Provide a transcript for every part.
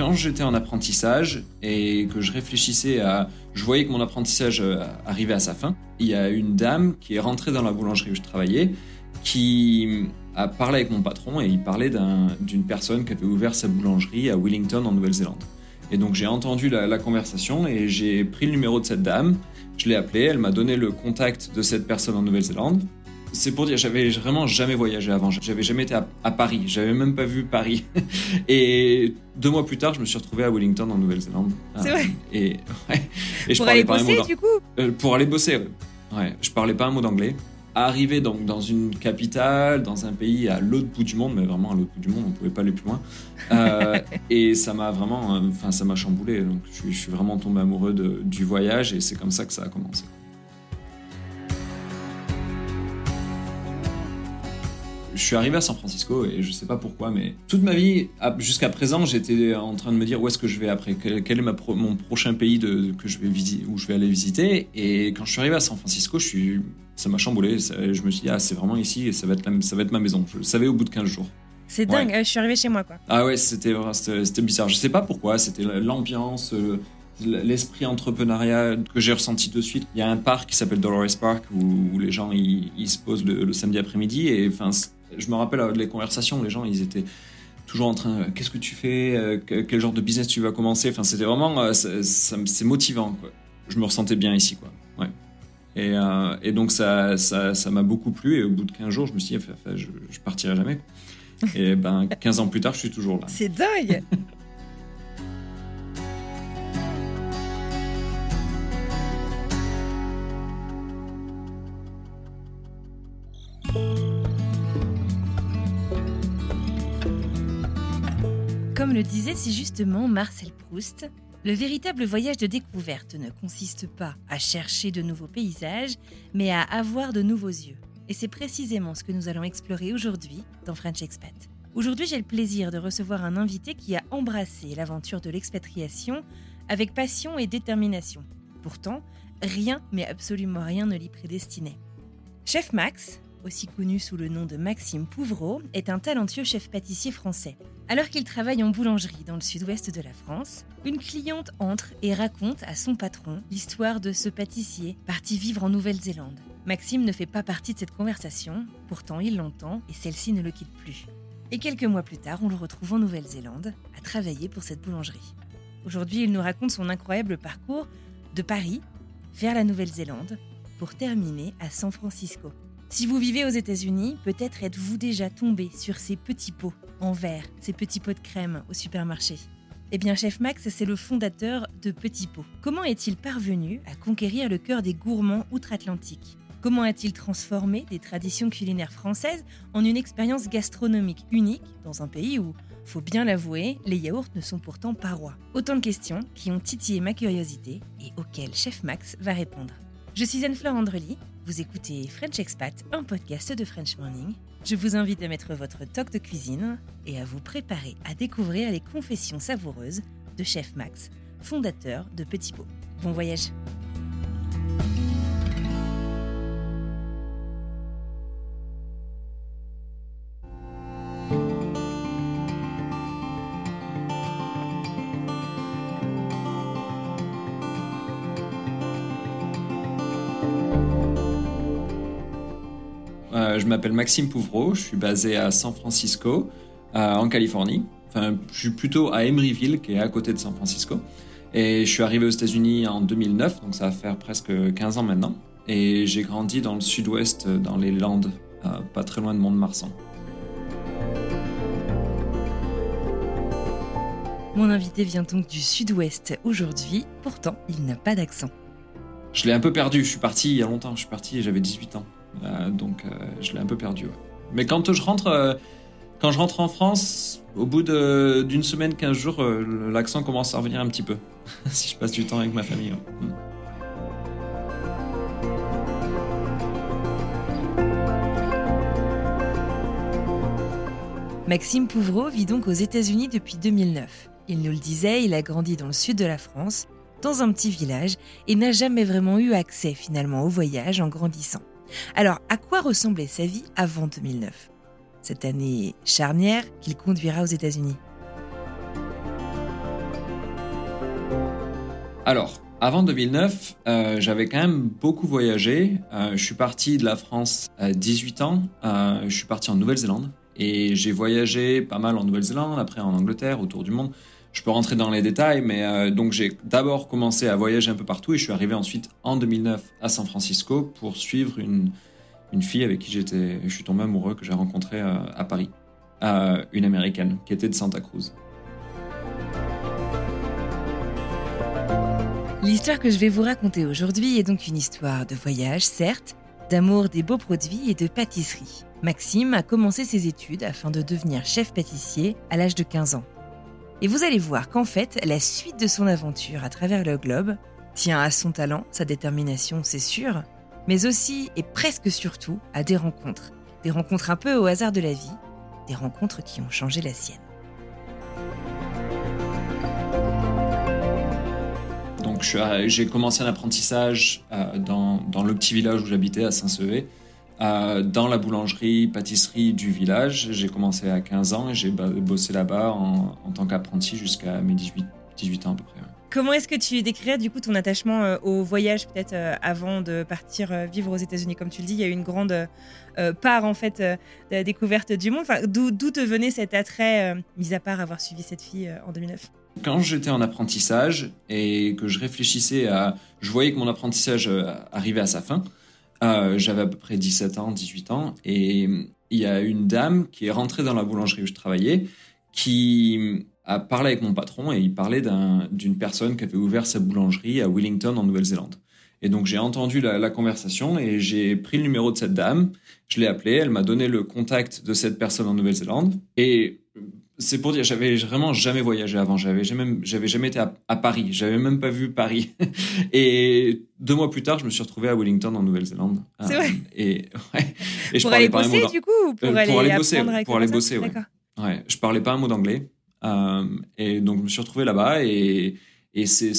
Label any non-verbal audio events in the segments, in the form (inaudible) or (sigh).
Quand j'étais en apprentissage et que je réfléchissais à... Je voyais que mon apprentissage euh, arrivait à sa fin. Il y a une dame qui est rentrée dans la boulangerie où je travaillais qui a parlé avec mon patron et il parlait d'un- d'une personne qui avait ouvert sa boulangerie à Wellington en Nouvelle-Zélande. Et donc j'ai entendu la conversation et j'ai pris le numéro de cette dame, je l'ai appelée, elle m'a donné le contact de cette personne en Nouvelle-Zélande. C'est pour dire, j'avais vraiment jamais voyagé avant, j'avais jamais été à, à Paris, j'avais même pas vu Paris. (laughs) et deux mois plus tard, je me suis retrouvé à Wellington en Nouvelle-Zélande. C'est vrai Et, ouais, et je Pour parlais aller pas un mot bosser du coup? Euh, pour aller bosser, ouais. ouais. Je parlais pas un mot d'anglais. Arrivé donc dans une capitale, dans un pays à l'autre bout du monde, mais vraiment à l'autre bout du monde, on pouvait pas aller plus loin. Euh, (laughs) et ça m'a vraiment, euh, enfin ça m'a chamboulé. Donc je suis, je suis vraiment tombé amoureux de- du voyage et c'est comme ça que ça a commencé. Je suis arrivé à San Francisco et je sais pas pourquoi, mais toute ma vie, jusqu'à présent, j'étais en train de me dire où est-ce que je vais après, quel, est ma pro- mon prochain pays de, que je vais où je vais aller visiter. Et quand je suis arrivé à San Francisco, je suis, ça m'a chamboulé. Ça- je me suis dit, ah, c'est vraiment ici et ça va, être la- ça va être ma maison. Je le savais au bout de 15 jours. C'est Ouais. dingue, euh, je suis arrivée chez moi quoi. Ah ouais, c'était bizarre. Je sais pas pourquoi. C'était l'ambiance, euh, l'esprit entrepreneurial que j'ai ressenti de suite. Il y a un parc qui s'appelle Dolores Park où, où les gens ils, ils se posent le, le samedi après-midi et enfin je me rappelle euh, les conversations. Les gens ils étaient toujours en train. euh, Qu'est-ce que tu fais Euh, que- Quel genre de business tu vas commencer? Enfin c'était vraiment c'est motivant quoi. Je me ressentais bien ici quoi. Ouais. Et, euh, et donc ça ça ça m'a beaucoup plu et au bout de 15 jours je me suis dit enfin, je, je partirai jamais. quoi. Et ben 15 ans plus tard, je suis toujours là. C'est dingue (laughs) Comme le disait si justement Marcel Proust, le véritable voyage de découverte ne consiste pas à chercher de nouveaux paysages, mais à avoir de nouveaux yeux. Et c'est précisément ce que nous allons explorer aujourd'hui dans French Expat. Aujourd'hui, j'ai le plaisir de recevoir un invité qui a embrassé l'aventure de l'expatriation avec passion et détermination. Pourtant, rien, mais absolument rien ne l'y prédestinait. Chef Max, aussi connu sous le nom de Maxime Pouvreau, est un talentueux chef pâtissier français. Alors qu'il travaille en boulangerie dans le sud-ouest de la France, une cliente entre et raconte à son patron l'histoire de ce pâtissier parti vivre en Nouvelle-Zélande. Maxime ne fait pas partie de cette conversation, pourtant il l'entend et celle-ci ne le quitte plus. Et quelques mois plus tard, on le retrouve en Nouvelle-Zélande, à travailler pour cette boulangerie. Aujourd'hui, il nous raconte son incroyable parcours de Paris vers la Nouvelle-Zélande pour terminer à San Francisco. Si vous vivez aux États-Unis, peut-être êtes-vous déjà tombé sur ces petits pots en verre, ces petits pots de crème au supermarché. Eh bien, Chef Max, c'est le fondateur de Petits Pots. Comment est-il parvenu à conquérir le cœur des gourmands outre-Atlantique? Comment a-t-il transformé des traditions culinaires françaises en une expérience gastronomique unique dans un pays où, faut bien l'avouer, les yaourts ne sont pourtant pas rois? Autant de questions qui ont titillé ma curiosité et auxquelles Chef Max va répondre. Je suis Anne-Fleur Andrely, vous écoutez French Expat, un podcast de French Morning. Je vous invite à mettre votre toque de cuisine et à vous préparer à découvrir les confessions savoureuses de Chef Max, fondateur de Petit Pot. Bon voyage m'appelle Maxime Pouvreau, je suis basé à San Francisco, euh, en Californie. Enfin, je suis plutôt à Emeryville, qui est à côté de San Francisco. Et je suis arrivé aux États-Unis en 2009, donc ça va faire presque 15 ans maintenant. et j'ai grandi dans le sud-ouest, dans les Landes, pas très loin de Mont-de-Marsan. Mon invité vient donc du sud-ouest aujourd'hui, pourtant il n'a pas d'accent. Je l'ai un peu perdu, je suis parti il y a longtemps, je suis parti et j'avais 18 ans. Euh, donc euh, je l'ai un peu perdu. Mais quand je rentre, euh, quand je rentre en France, au bout d'une semaine, 15 jours, l'accent commence à revenir un petit peu. (laughs) si je passe du temps avec ma famille. Mm. Maxime Pouvreau vit donc aux États-Unis depuis 2009. Il nous le disait, il a grandi dans le sud de la France, dans un petit village, et n'a jamais vraiment eu accès finalement au voyage en grandissant. Alors, à quoi ressemblait sa vie avant 2009 Cette année charnière qu'il conduira aux États-Unis. Alors, avant 2009, euh, j'avais quand même beaucoup voyagé. Euh, je suis parti de la France à 18 ans. Euh, je suis parti en Nouvelle-Zélande. Et j'ai voyagé pas mal en Nouvelle-Zélande, après en Angleterre, autour du monde. Je peux rentrer dans les détails, mais euh, donc j'ai d'abord commencé à voyager un peu partout et je suis arrivé ensuite en 2009 à San Francisco pour suivre une, une fille avec qui j'étais, je suis tombé amoureux que j'ai rencontré euh, à Paris, une américaine qui était de Santa Cruz. L'histoire que je vais vous raconter aujourd'hui est donc une histoire de voyage, certes, d'amour des beaux produits et de pâtisserie. Maxime a commencé ses études afin de devenir chef pâtissier à l'âge de 15 ans. Et vous allez voir qu'en fait, la suite de son aventure à travers le globe tient à son talent, sa détermination, c'est sûr, mais aussi et presque surtout à des rencontres. Des rencontres un peu au hasard de la vie, des rencontres qui ont changé la sienne. Donc j'ai commencé un apprentissage euh, dans, le petit village où j'habitais à Saint-Sevé. Euh, dans la boulangerie, pâtisserie du village. J'ai commencé à 15 ans et j'ai bossé là-bas en, tant qu'apprenti jusqu'à mes 18, 18 ans à peu près. Comment est-ce que tu décrirais du coup ton attachement euh, au voyage peut-être euh, avant de partir vivre aux États-Unis? Comme tu le dis, il y a eu une grande part en fait de la découverte du monde. Enfin, d'où, te venait cet attrait, mis à part avoir suivi cette fille en 2009 quand j'étais en apprentissage et que je réfléchissais à, je voyais que mon apprentissage arrivait à sa fin. Euh, j'avais à peu près 17 ans, 18 ans, et il y a une dame qui est rentrée dans la boulangerie où je travaillais, qui a parlé avec mon patron et il parlait d'une personne qui avait ouvert sa boulangerie à Wellington en Nouvelle-Zélande. Et donc j'ai entendu la, la, conversation et j'ai pris le numéro de cette dame, je l'ai appelée, elle m'a donné le contact de cette personne en Nouvelle-Zélande et c'est pour dire, j'avais vraiment jamais voyagé avant. J'avais jamais, j'avais jamais été à, Paris. J'avais même pas vu Paris. (laughs) et deux mois plus tard, je me suis retrouvé à Wellington, en Nouvelle-Zélande. C'est vrai. Et, (laughs) ouais, et pour je aller bosser, du coup, ou pour, euh, aller, pour aller bosser, pour aller bosser, ouais. ouais. Je parlais pas un mot d'anglais. Euh, et donc, je me suis retrouvé là-bas et, et c'est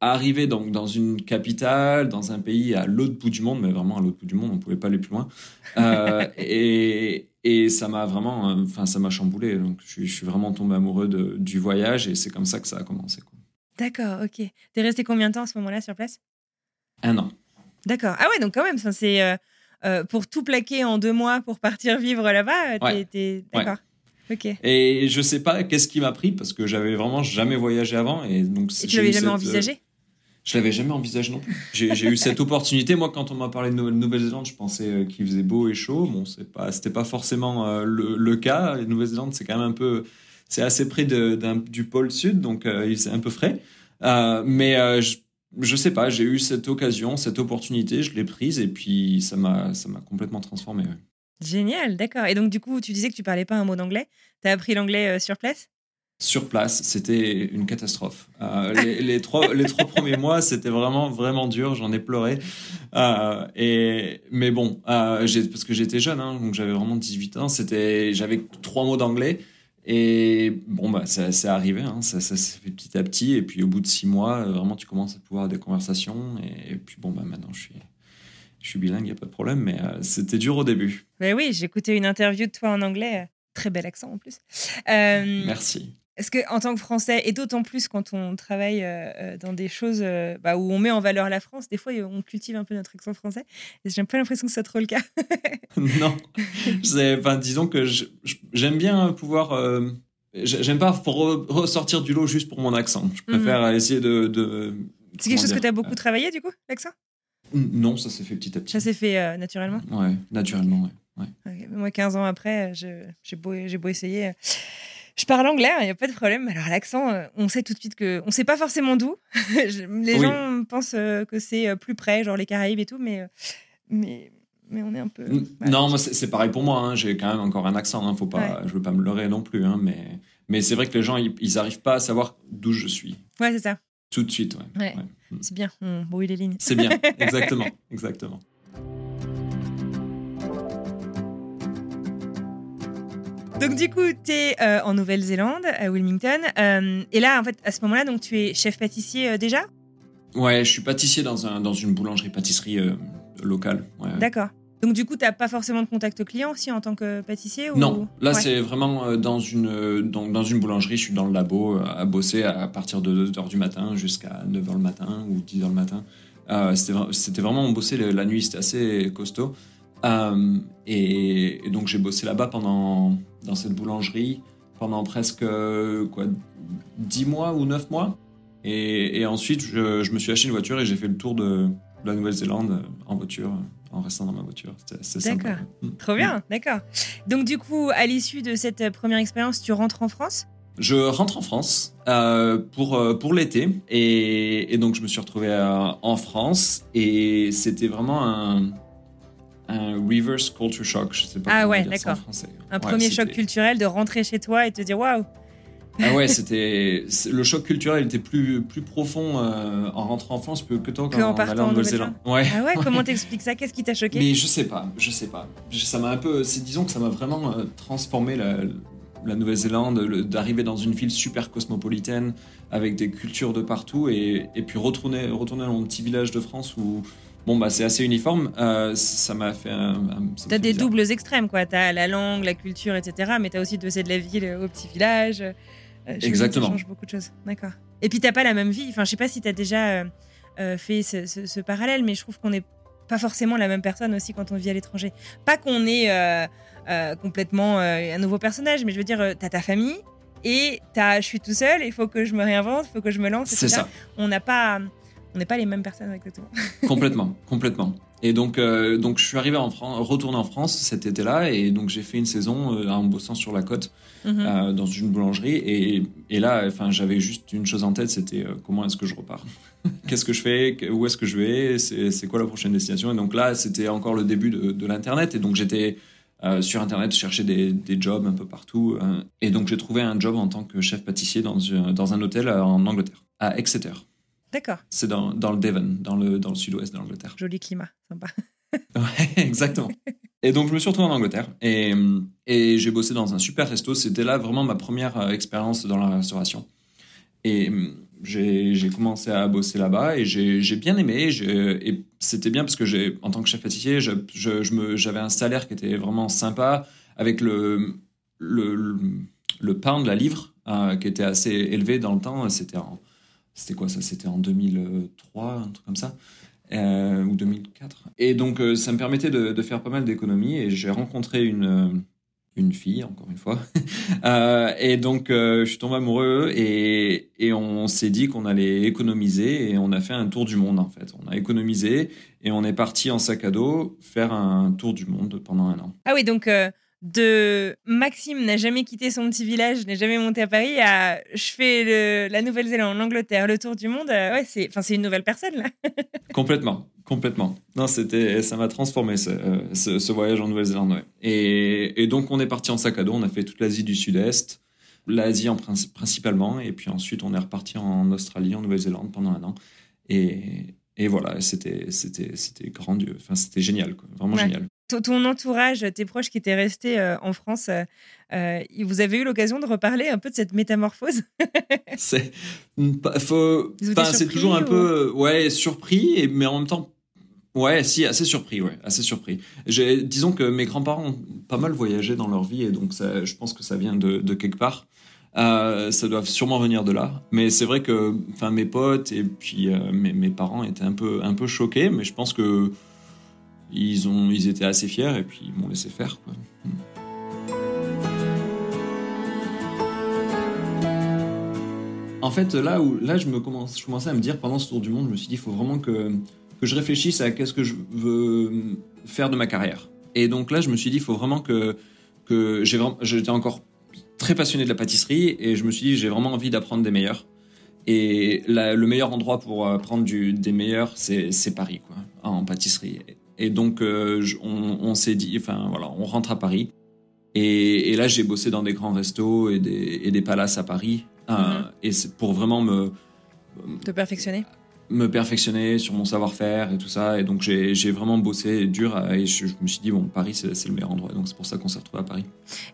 arrivé donc dans une capitale, dans un pays à l'autre bout du monde, mais vraiment à l'autre bout du monde, on pouvait pas aller plus loin. Euh, (laughs) et, et ça m'a vraiment, euh, enfin, ça m'a chamboulé. Donc, je, suis vraiment tombé amoureux de, du voyage et c'est comme ça que ça a commencé. D'accord, ok. T'es resté combien de temps à ce moment-là sur place? Un an. D'accord. Ah ouais, donc quand même, c'est euh, euh, pour tout plaquer en deux mois pour partir vivre là-bas. Ouais. D'accord. Ok. Et je sais pas qu'est-ce qui m'a pris parce que j'avais vraiment jamais voyagé avant et donc. Et tu l'avais jamais envisagé? Je l'avais jamais envisagé non plus. J'ai eu cette opportunité. Moi, quand on m'a parlé de Nouvelle-Zélande, je pensais euh, qu'il faisait beau et chaud. Bon, c'est pas, c'était pas forcément euh, le, cas. La Nouvelle-Zélande, c'est quand même un peu, c'est assez près du pôle sud, donc euh, c'est un peu frais. mais je, je sais pas, j'ai eu cette occasion, cette opportunité, je l'ai prise et puis ça m'a, ça m'a complètement transformé. Génial, d'accord. Et donc, du coup, tu disais que tu parlais pas un mot d'anglais. Tu as appris l'anglais sur place? Sur place, c'était une catastrophe. Euh, les, trois, les trois premiers mois, c'était vraiment, vraiment dur. J'en ai pleuré. Euh, et, mais bon, euh, parce que j'étais jeune, hein, donc j'avais vraiment 18 ans. C'était, j'avais trois mots d'anglais. Et bon, bah, c'est arrivé, hein, ça, ça s'est fait petit à petit. Et puis au bout de six mois, vraiment, tu commences à pouvoir avoir des conversations. Et, puis bon, bah, maintenant, je suis, je suis bilingue, il n'y a pas de problème. Mais c'était dur au début. Ben oui, j'ai écouté une interview de toi en anglais. Très bel accent en plus. Merci. Est-ce qu'en tant que Français, et d'autant plus quand on travaille euh, euh, dans des choses euh, bah, où on met en valeur la France, des fois on cultive un peu notre accent français. Et j'ai pas l'impression que soit trop le cas. (laughs) non. Enfin, disons que j'aime bien pouvoir. j'aime pas ressortir du lot juste pour mon accent. Je préfère mhm. essayer de. C'est quelque chose que tu as beaucoup travaillé du coup, l'accent? Non, ça s'est fait petit à petit. Ça s'est fait naturellement? Ouais, naturellement, ouais. Moi, 15 ans après, je- j'ai beau, j'ai beau essayer. Je parle anglais, il n'y a pas de problème. Alors, l'accent, euh, on sait tout de suite que. On sait pas forcément d'où. (laughs) Les Oui. gens pensent euh, que c'est euh, plus près, genre les Caraïbes et tout, mais. Mais, mais on est un peu. Non, moi, c'est pareil pour moi. hein. J'ai quand même encore un accent. Hein. Faut pas, Je veux pas me leurrer non plus. Hein. Mais, mais c'est vrai que les gens, ils, ils arrivent pas à savoir d'où je suis. Ouais, c'est ça. Tout de suite, ouais. Ouais. Ouais. C'est bien, on brouille les lignes. C'est bien, (laughs) exactement. exactement. Donc, du coup, tu es en Nouvelle-Zélande, à Wilmington. euh, et là, en fait, à ce moment-là, donc tu es chef pâtissier euh, déjà? Ouais, je suis pâtissier dans, un, dans une boulangerie-pâtisserie euh, locale. ouais. D'accord. Donc, du coup, tu pas forcément de contact client aussi en tant que pâtissier ou... Non, là Ouais. c'est vraiment euh, dans une, euh, donc, dans une boulangerie, je suis dans le labo euh, à bosser à partir de 2h du matin jusqu'à 9h le matin ou 10h le matin. Euh, c'était vra- C'était vraiment on bossait la nuit, c'était assez costaud. Euh, et, et donc j'ai bossé là-bas pendant dans cette boulangerie pendant presque euh, quoi 10 mois ou 9 mois. Et, et ensuite je, je me suis acheté une voiture et j'ai fait le tour de, de la Nouvelle-Zélande en voiture, en restant dans ma voiture. C'était. D'accord. Mm. Trop bien, d'accord. Donc, du coup, à l'issue de cette première expérience, tu rentres en France? Je rentre en France euh, pour, euh, pour l'été et, et donc je me suis retrouvé en France et c'était vraiment un, un reverse culture shock. Je sais pas Ah ouais, d'accord. Un Ouais, premier choc culturel de rentrer chez toi et te dire waouh Ah ouais, c'était le choc culturel était plus plus profond euh, en rentrant en France que que toi quand en en en Nouvelle-Zélande. Ouais. Ah ouais, comment (laughs) t'expliques ça? Qu'est-ce qui t'a choqué? Mais je sais pas, je sais pas. Ça m'a un peu, disons que ça m'a vraiment euh, transformé la, la Nouvelle-Zélande, le- d'arriver dans une ville super cosmopolitaine avec des cultures de partout et, et puis retourner, retourner dans mon petit village de France où bon bah c'est assez uniforme. euh, ça m'a fait T'as des bizarre. doubles extrêmes, quoi. T'as la langue, la culture, etc. Mais t'as aussi dossé de la ville euh, au petit village. Euh, Exactement. Ça change beaucoup de choses. D'accord. Et puis t'as pas la même vie. Enfin, je sais pas si t'as déjà euh, fait ce, ce- ce parallèle, mais je trouve qu'on n'est pas forcément la même personne aussi quand on vit à l'étranger. Pas qu'on est complètement un nouveau personnage, mais je veux dire, t'as ta famille et t'as, je suis tout seul. Il faut que je me réinvente, il faut que je me lance. C'est etc. ça. On n'a pas, on n'est pas les mêmes personnes exactement. (laughs) complètement, complètement. Et donc, euh, donc je suis arrivé en France, retourné en France cet été-là, et donc j'ai fait une saison euh, en bossant sur la côte Mhm. euh, dans une boulangerie, et, et là, enfin, j'avais juste une chose en tête, c'était comment est-ce que je repars, (laughs) qu'est-ce que je fais, où est-ce que je vais, c'est quoi la prochaine destination? Et donc là, c'était encore le début de, de l'internet, et donc j'étais sur internet chercher des, des jobs un peu partout, et donc j'ai trouvé un job en tant que chef pâtissier dans, un- dans un hôtel en Angleterre, à Exeter. D'accord. C'est dans, dans le Devon, dans le, dans le sud-ouest de l'Angleterre. Joli climat, sympa. (laughs) Ouais, exactement. Et donc, je me suis retrouvé en Angleterre et, et j'ai bossé dans un super resto. C'était là vraiment ma première euh, expérience dans la restauration. Et hum, j'ai commencé à bosser là-bas et j'ai bien aimé. Et c'était bien parce que j'ai, en tant que chef pâtissier, je- je- je me- j'avais un salaire qui était vraiment sympa avec le, le, le, le pound, la livre, euh, qui était assez élevé dans le temps. C'était en, c'était quoi ça C'était en 2003, un truc comme ça euh, ou 2004. Et donc, euh, ça me permettait de, faire pas mal d'économies. Et j'ai rencontré une, euh, une fille, encore une fois. (laughs) Euh, et donc, je suis tombé amoureux et, et on s'est dit qu'on allait économiser. Et on a fait un tour du monde, en fait. On a économisé et on est parti en sac à dos faire un tour du monde pendant un an. Ah oui, donc de Maxime n'a jamais quitté son petit village, n'est jamais monté à Paris, à je fais le- la Nouvelle-Zélande, l'Angleterre, le tour du monde. euh, ouais, c'est, une nouvelle personne là. (laughs) Complètement, complètement. Non, c'était, ça m'a transformé ce, euh, ce, ce voyage en Nouvelle-Zélande. ouais. Et, et donc on est parti en sac à dos. On a fait toute l'Asie du Sud-Est, l'Asie en princi- principalement, et puis ensuite on est reparti en Australie, en Nouvelle-Zélande pendant un an. Et, et voilà, c'était, c'était, c'était grandiose. Enfin, c'était génial, quoi. vraiment Ouais. génial. Ton, entourage, tes proches qui étaient restés euh, en France, euh, euh, vous avez eu l'occasion de reparler un peu de cette métamorphose? (laughs) C'est, toujours un ou- peu, ouais, surpris, et, mais en même temps, ouais, si, assez surpris, ouais, assez surpris. Disons que mes grands-parents ont pas mal voyagé dans leur vie, et donc ça, je pense que ça vient de, de quelque part. Euh, ça doit sûrement venir de là. Mais c'est vrai que, mes potes et puis mes, mes parents étaient un peu, un peu choqués, mais je pense que ils étaient assez fiers et puis ils m'ont laissé faire, quoi. En fait, là où là, je me commence, je commençais à me dire pendant ce tour du monde, je me suis dit, il faut vraiment que que je réfléchisse à qu'est-ce que je veux faire de ma carrière. Et donc là, je me suis dit, il faut vraiment que, que j'étais encore très passionné de la pâtisserie et je me suis dit, j'ai vraiment envie d'apprendre des meilleurs. Et le meilleur endroit pour apprendre des meilleurs, c'est c'est Paris, quoi, en pâtisserie. Et donc, euh, on, on s'est dit, enfin voilà, on rentre à Paris. Et, et là, j'ai bossé dans des grands restos et des, et des palaces à Paris. Euh, Mhm. et c'est pour vraiment me, Te perfectionner me perfectionner sur mon savoir-faire et tout ça. Et donc, j'ai vraiment bossé dur. Et je, je me suis dit, bon, Paris, c'est le meilleur endroit. Donc, c'est pour ça qu'on s'est retrouvé à Paris.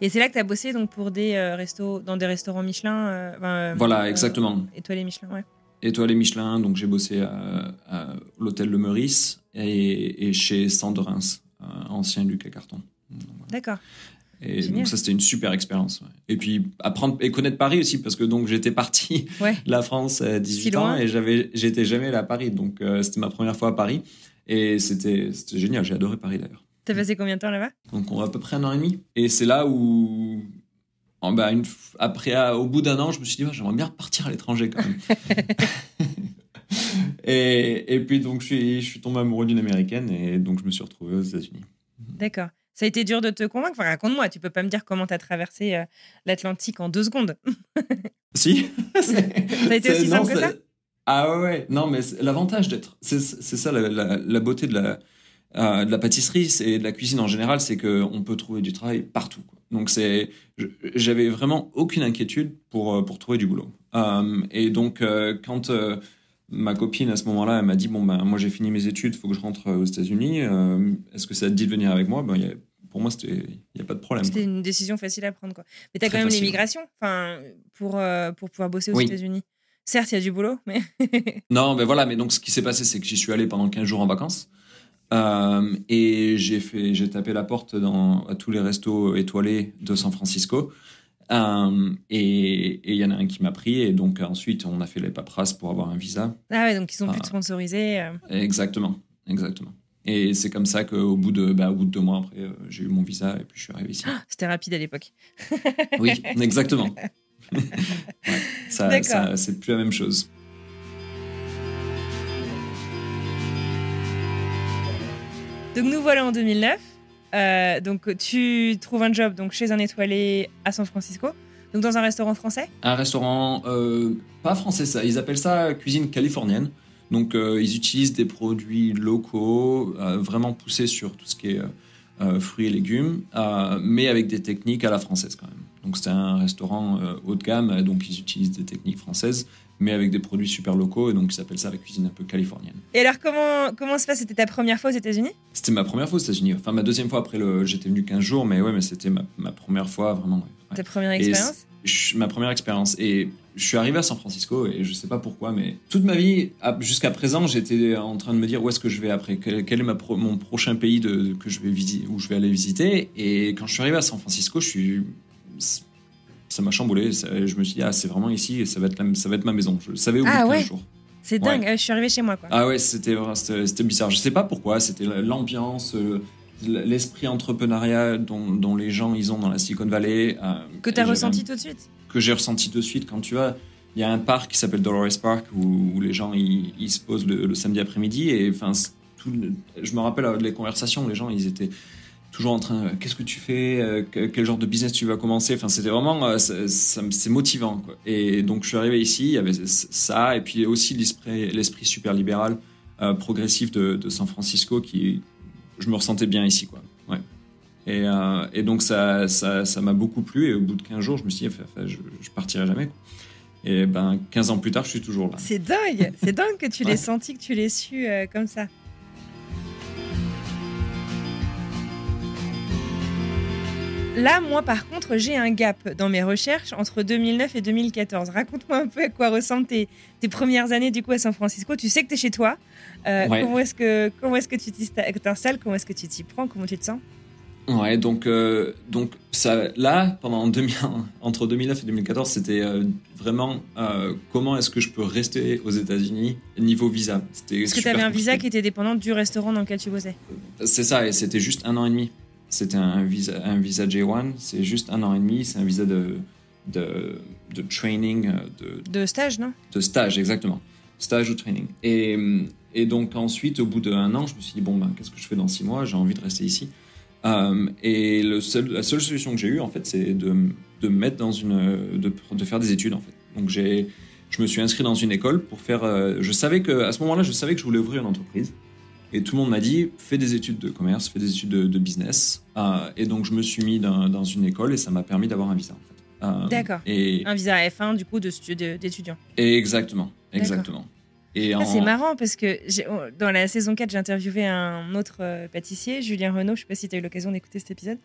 Et c'est là que tu as bossé donc, pour des euh, restos, dans des restaurants Michelin euh, enfin, euh, Voilà, euh, exactement. étoilés Michelin, ouais. Étoilé Michelin, donc j'ai bossé à, à l'hôtel Le Meurice et, et chez Sanderins, euh, ancien Lucas Carton. Donc, voilà. D'accord. Et Génial. donc ça c'était une super expérience. ouais. Et puis apprendre et connaître Paris aussi parce que donc j'étais parti (laughs) Ouais. de la France à 18 Si ans et j'avais j'étais jamais allé à Paris donc euh, c'était ma première fois à Paris et c'était c'était génial. J'ai adoré Paris d'ailleurs. T'as passé combien de temps là-bas? Donc on a à peu près un an et demi et c'est là où en- une après à- au bout d'un an je me suis dit j'aimerais bien repartir à l'étranger quand même. (laughs) et, et puis donc je suis je suis tombé amoureux d'une américaine et donc je me suis retrouvé aux États-Unis. D'accord. Ça a été dur de te convaincre Enfin, Raconte-moi, tu peux pas me dire comment t'as traversé euh, l'Atlantique en deux secondes. (laughs) Si. (laughs) ça a été aussi simple que ça? Ah ouais. Non, mais l'avantage d'être. C'est ça la, la- la beauté de la, euh, de la pâtisserie c'est- et de la cuisine en général, c'est qu'on peut trouver du travail partout. quoi. Donc c'est. J'avais vraiment aucune inquiétude pour, euh, pour trouver du boulot. Euh, et donc, euh, quand. euh, Ma copine à ce moment-là, elle m'a dit bon ben moi j'ai fini mes études, faut que je rentre aux États-Unis. Est-ce que ça te dit de venir avec moi? Ben il y a- pour moi c'était il y a pas de problème. C'était une décision facile à prendre. Quoi. Mais t'as Très quand même l'immigration enfin, pour, pour pouvoir bosser aux Oui. États-Unis. Certes, il y a du boulot, mais. Non, mais voilà, mais donc ce qui s'est passé, c'est que j'y suis allé pendant 15 jours en vacances. Euh, et j'ai fait, j'ai tapé la porte dans, à tous les restos étoilés de San Francisco. Euh, et il y en a un qui m'a pris. Et donc ensuite, on a fait les paperasses pour avoir un visa. Ah ouais, donc ils ont pu te sponsoriser. euh. Exactement, exactement. Et c'est comme ça qu'au bout de, bah, au bout de deux mois après, euh, j'ai eu mon visa et puis je suis arrivé ici. C'était rapide à l'époque. Oui, exactement. (laughs) Ouais, ça, D'accord. ça, c'est plus la même chose. Donc nous voilà en 2009. Euh, donc tu trouves un job donc chez un étoilé à San Francisco, donc dans un restaurant français. Un restaurant euh, pas français, ça. Ils appellent ça cuisine californienne. Donc, euh, ils utilisent des produits locaux, vraiment poussés sur tout ce qui est fruits et légumes, mais avec des techniques à la française quand même. Donc, c'est un restaurant haut de gamme, donc ils utilisent des techniques françaises, mais avec des produits super locaux, et donc ils appellent ça la cuisine un peu californienne. Et alors comment comment se passe? C'était ta première fois aux États-Unis? C'était ma première fois aux États-Unis. Enfin, ma deuxième fois après le. J'étais venu 15 jours, mais ouais, mais c'était ma, ma première fois vraiment. ouais. Ta première expérience? je- ma première expérience. Et je suis arrivé à San Francisco et je sais pas pourquoi, mais toute ma vie, jusqu'à présent, j'étais en train de me dire où est-ce que je vais après, quel, quel est ma pro- mon prochain pays de, que je vais visiter, où je vais aller visiter. Et quand je suis arrivé à San Francisco, je suis, ça m'a chamboulé. Ça- je me suis dit, ah, c'est vraiment ici, et ça va être, la- ça va être ma maison. Je le savais au bout Ah de 15 ouais. jours. C'est Ouais. dingue. euh, je suis arrivée chez moi quoi. Ah ouais, c'était bizarre. Je sais pas pourquoi. C'était l'ambiance, euh, l'esprit entrepreneuriat dont, dont les gens ils ont dans la Silicon Valley. euh, que t'as j'avais ressenti tout de suite. que j'ai ressenti de suite quand tu vois. Il y a un parc qui s'appelle Dolores Park où, où les gens ils, ils se posent le, le samedi après-midi et enfin tout je me rappelle euh, les conversations les gens ils étaient toujours en train euh, qu'est-ce que tu fais euh, que- quel genre de business tu vas commencer? Enfin c'était vraiment euh, ça- ça c'est motivant quoi et donc je suis arrivé ici il y avait ça et puis aussi l'esprit super libéral euh, progressif de, de San Francisco qui je me ressentais bien ici quoi ouais et, euh, et donc ça ça ça m'a beaucoup plu et au bout de 15 jours je me suis dit enfin, je, je partirai jamais quoi. et ben 15 ans plus tard je suis toujours là C'est dingue. C'est dingue que tu l'aies Ouais. senti, que tu l'aies su euh, comme ça. Là, moi, par contre, j'ai un gap dans mes recherches entre 2009 et 2014. Raconte-moi un peu à quoi ressemblent tes, tes premières années du coup à San Francisco. Tu sais que tu es chez toi. Euh, Ouais. Comment est-ce que comment est-ce que tu t'installes? Comment est-ce que tu t'y prends? Comment tu te sens? Ouais, donc, euh, donc ça, là, pendant 2000 (laughs) entre 2009 et 2014, c'était euh, vraiment comment est-ce que je peux rester aux États-Unis niveau visa? C'était Est-ce que tu avais un visa qui était dépendant du restaurant dans lequel tu bossais C'est ça, et c'était juste un an et demi. C'était un visa, un visa J1, c'est juste un an et demi, c'est un visa de, de, de training, euh, de, De stage, non? de stage, exactement. stage ou training. Et, et donc ensuite, au bout d'un an, je me suis dit, bon, ben, qu'est-ce que je fais dans six mois? J'ai envie de rester ici. Euh, et le seul, la seule solution que j'ai eue, en fait, c'est de, de me mettre dans une, de, de faire des études, en fait. Donc j'ai, je me suis inscrit dans une école pour faire. euh, je savais que à ce moment-là, je savais que je voulais ouvrir une entreprise. Et tout le monde m'a dit, fais des études de commerce, fais des études de, de business. Euh, et donc je me suis mis dans, dans une école et ça m'a permis d'avoir un visa. En fait. Euh, D'accord. Et, Un visa F1 du coup de de- d'étudiant. et exactement, exactement. Ah, en- c'est marrant parce que dans la saison 4, j'ai interviewé un autre euh, pâtissier, Julien Renaud, je sais pas si tu as eu l'occasion d'écouter cet épisode,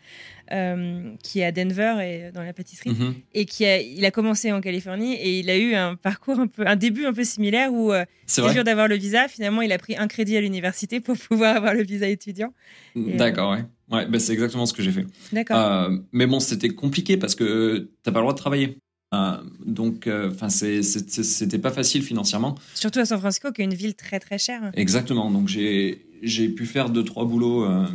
euh, qui est à Denver et dans la pâtisserie. Mhm. Et qui a, il a commencé en Californie et il a eu un parcours un peu, un début un peu similaire où euh, C'est dur d'avoir le visa. Finalement, il a pris un crédit à l'université pour (laughs) pouvoir avoir le visa étudiant. Et, euh, D'accord, ouais. Ouais, bah, c'est exactement ce que j'ai fait. D'accord. Mais bon, c'était compliqué parce que t'as pas le droit de travailler. Euh, donc, enfin, c'est c'est- c'était pas facile financièrement. Surtout à San Francisco, qui est une ville très très chère. Exactement. Donc, j'ai pu faire deux trois boulots euh,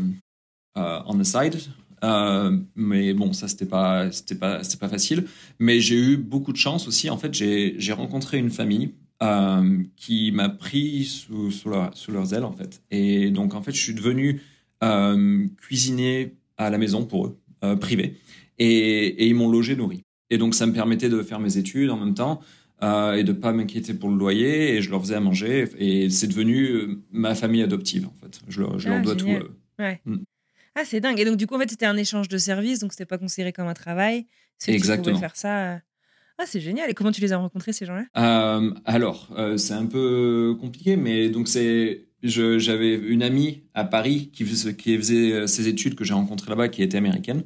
euh, on the side. Euh, mais bon, ça c'était pas c'était pas c'était pas facile. Mais j'ai eu beaucoup de chance aussi. En fait, j'ai j'ai rencontré une famille euh, qui m'a pris sous sous, leur- sous leurs ailes en fait. Et donc en fait, je suis devenu euh, cuisinier à la maison pour eux, euh, privé. Et, et ils m'ont logé, nourri. Et donc ça me permettait de faire mes études en même temps. euh, et de pas m'inquiéter pour le loyer et je leur faisais à manger et c'est devenu euh, ma famille adoptive en fait je leur, je leur Ah, dois génial. tout euh, Ah, c'est dingue. Et donc, du coup, en fait, c'était un échange de services, donc c'était pas considéré comme un travail. Exactement. faire ça. Ah, c'est génial. Et comment tu les as rencontrés, ces gens-là? Euh, alors, euh, c'est un peu compliqué, mais donc c'est, j'avais une amie à Paris qui faisait, qui faisait ses études que j'ai rencontrée là-bas, qui était américaine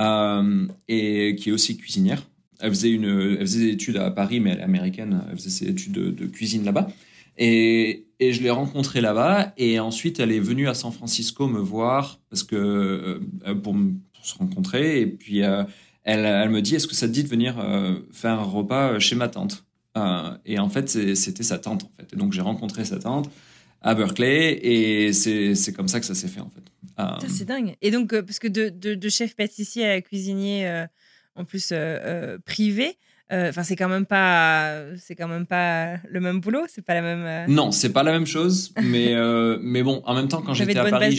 et qui est aussi cuisinière. Elle faisait une, elle faisait des études à Paris, mais elle est américaine. Elle faisait ses études de, cuisine là-bas. Et, et je l'ai rencontrée là-bas. Et ensuite, elle est venue à San Francisco me voir parce que euh, pour, se rencontrer. Et puis, euh, elle, elle me dit Est-ce que ça te dit de venir euh, faire un repas chez ma tante? Euh, Et en fait, c'était sa tante. En fait. Et donc, j'ai rencontré sa tante à Berkeley. Et c'est comme ça que ça s'est fait, en fait. Euh, C'est dingue. Et donc, euh, parce que de, de, de chef pâtissier à cuisinier, euh, en plus privé, euh, enfin, c'est quand même pas, c'est quand même pas le même boulot. C'est pas la même. euh, Non, c'est pas la même chose, mais euh, mais bon, en même temps, quand j'étais à Paris,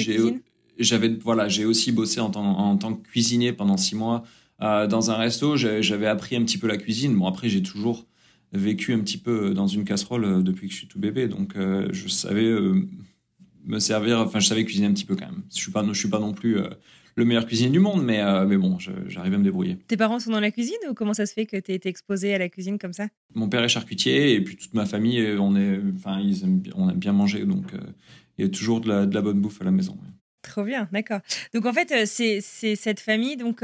j'avais voilà, j'ai aussi bossé en tant en tant que cuisinier pendant six mois dans un resto. J'avais appris un petit peu la cuisine. Bon, après, j'ai toujours vécu un petit peu dans une casserole depuis que je suis tout bébé, donc je savais me servir. Enfin, je savais cuisiner un petit peu quand même. Je suis pas je suis pas non plus euh, le meilleur cuisinier du monde, mais euh, mais bon, j'arrive à me débrouiller. Tes parents sont dans la cuisine ou comment ça se fait que tu été exposé à la cuisine comme ça? Mon père est charcutier et puis toute ma famille, euh, on est, enfin, ils aiment on aime bien manger, donc il y a toujours de la, de la bonne bouffe à la maison. ouais. Trop bien, d'accord. Donc en fait, c'est c'est cette famille donc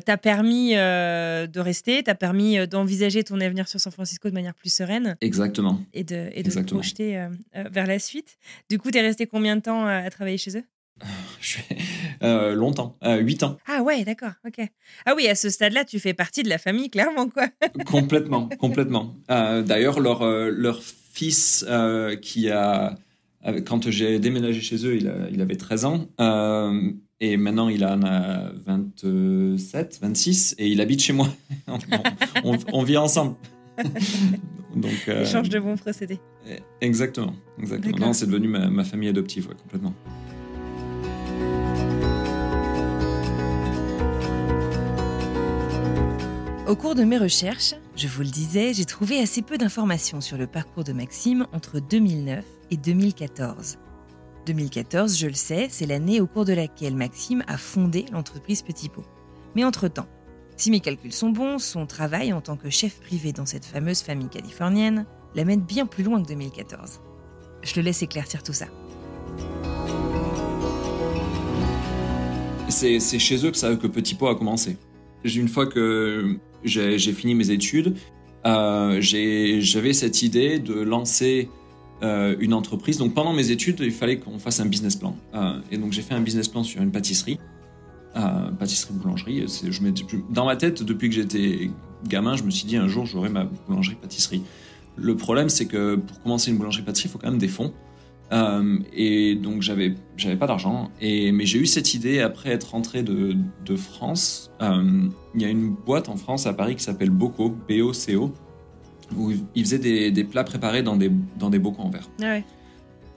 t'a permis euh, de rester, t'a permis euh, d'envisager ton avenir sur San Francisco de manière plus sereine Exactement. et de, et de te projeter euh, euh, vers la suite. Du coup, t'es resté combien de temps euh, à travailler chez eux? Je euh, longtemps, euh, 8 ans, Ah ouais, d'accord, ok. Ah oui, à ce stade-là, tu fais partie de la famille, clairement, quoi. (laughs) complètement, complètement. Euh, D'ailleurs, leur euh, leur fils euh, qui a, euh, quand j'ai déménagé chez eux, il, a- il avait 13 ans. euh, et maintenant, il en a 27, 26, et il habite chez moi. (laughs) on, on- on vit ensemble. (laughs) Donc, euh, Échange de bons procédés. Exactement, exactement. C'est devenu ma, ma famille adoptive, ouais, complètement. Au cours de mes recherches, je vous le disais, j'ai trouvé assez peu d'informations sur le parcours de Maxime entre 2009 et 2014. 2014, je le sais, c'est l'année au cours de laquelle Maxime a fondé l'entreprise Petit Pot. Mais entre-temps, si mes calculs sont bons, son travail en tant que chef privé dans cette fameuse famille californienne l'amène bien plus loin que 2014. Je le laisse éclaircir tout ça. C'est chez eux que, ça, que Petit Pot a commencé. Une fois que j'ai fini mes études, euh, j'avais cette idée de lancer euh, une entreprise. Donc pendant mes études, il fallait qu'on fasse un business plan. Euh, et donc j'ai fait un business plan sur une pâtisserie, pâtisserie boulangerie. Je dans ma tête, depuis que j'étais gamin, je me suis dit un jour j'aurai ma boulangerie pâtisserie. Le problème, c'est que pour commencer une boulangerie pâtisserie, il faut quand même des fonds. Euh, et donc j'avais j'avais pas d'argent et mais j'ai eu cette idée après être rentré de, de France. Euh, Il y a une boîte en France à Paris qui s'appelle Boco B O C O où ils faisaient des, des plats préparés dans des, dans des bocaux en verre. Ah ouais.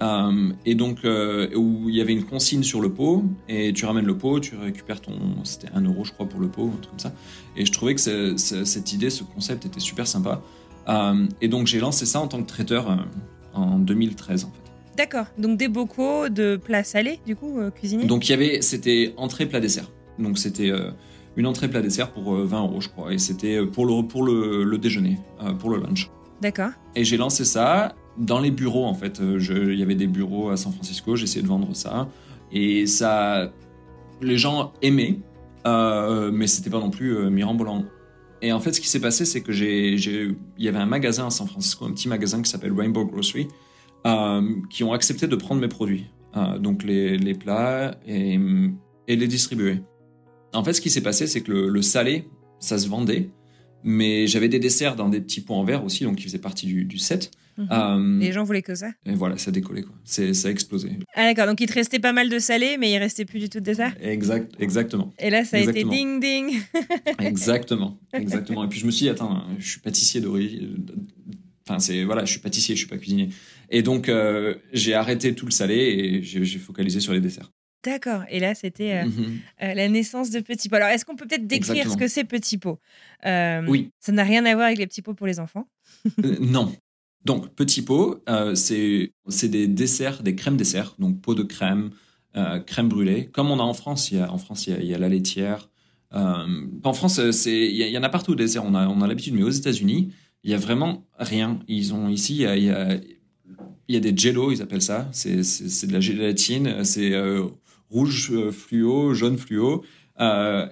Euh, et donc, où il y avait une consigne sur le pot, et tu ramènes le pot, tu récupères ton. C'était 1 euro, je crois, pour le pot, un truc comme ça. Et je trouvais que ce- ce- cette idée, ce concept était super sympa. Et donc, j'ai lancé ça en tant que traiteur en 2013, en fait. D'accord. Donc des bocaux de plats salés, du coup, euh, cuisinés. Donc, il y avait. C'était entrée, plat, dessert. Donc, c'était. euh, une entrée plat dessert pour euh, 20 euros, je crois. Et c'était euh, pour le, pour le, le déjeuner, euh, pour le lunch. D'accord. Et j'ai lancé ça dans les bureaux en fait. Euh, Il y avait des bureaux à San Francisco, j'ai essayé de vendre ça. Et ça. Les gens aimaient, euh, mais c'était pas non plus euh, mirambolant. Et en fait, ce qui s'est passé, c'est que j'ai. Il y avait un magasin à San Francisco, un petit magasin qui s'appelle Rainbow Grocery, euh, qui ont accepté de prendre mes produits. Euh, donc les, les plats et, et les distribuer. En fait, ce qui s'est passé, c'est que le, le salé, ça se vendait. Mais j'avais des desserts dans des petits pots en verre aussi, donc qui faisaient partie du, du set. Mhm. Euh, Les gens voulaient que ça. et voilà, ça a décollé quoi. C'est, ça a explosé. Ah d'accord. Donc il te restait pas mal de salés, mais il restait plus du tout de dessert. Exact, exactement, Et là, ça a été ding ding. (laughs) exactement, exactement. Et puis je me suis dit, attends, je suis pâtissier d'origine. Enfin, c'est voilà, je suis pâtissier, je suis pas cuisinier. Et donc euh, j'ai arrêté tout le salé et j'ai, focalisé sur les desserts. D'accord. Et là, c'était euh, Mhm. euh, la naissance de Petit Pot. Alors, est-ce qu'on peut peut-être décrire Exactement. ce que c'est Petit Pot Oui. Ça n'a rien à voir avec les petits pots pour les enfants. Non. Donc, petit pot, c'est des desserts, des crèmes desserts, donc pot de crème, crème brûlée, comme on a en France. Il y a, en France, il y a, il y a la laitière. En France, il y, en a partout des desserts. On a, on a l'habitude, mais aux États-Unis, il y a vraiment rien. Ils ont ici, il y a, il y a, il y a des jello, ils appellent ça. C'est de la gélatine. C'est euh, rouge euh, fluo, jaune fluo. Euh,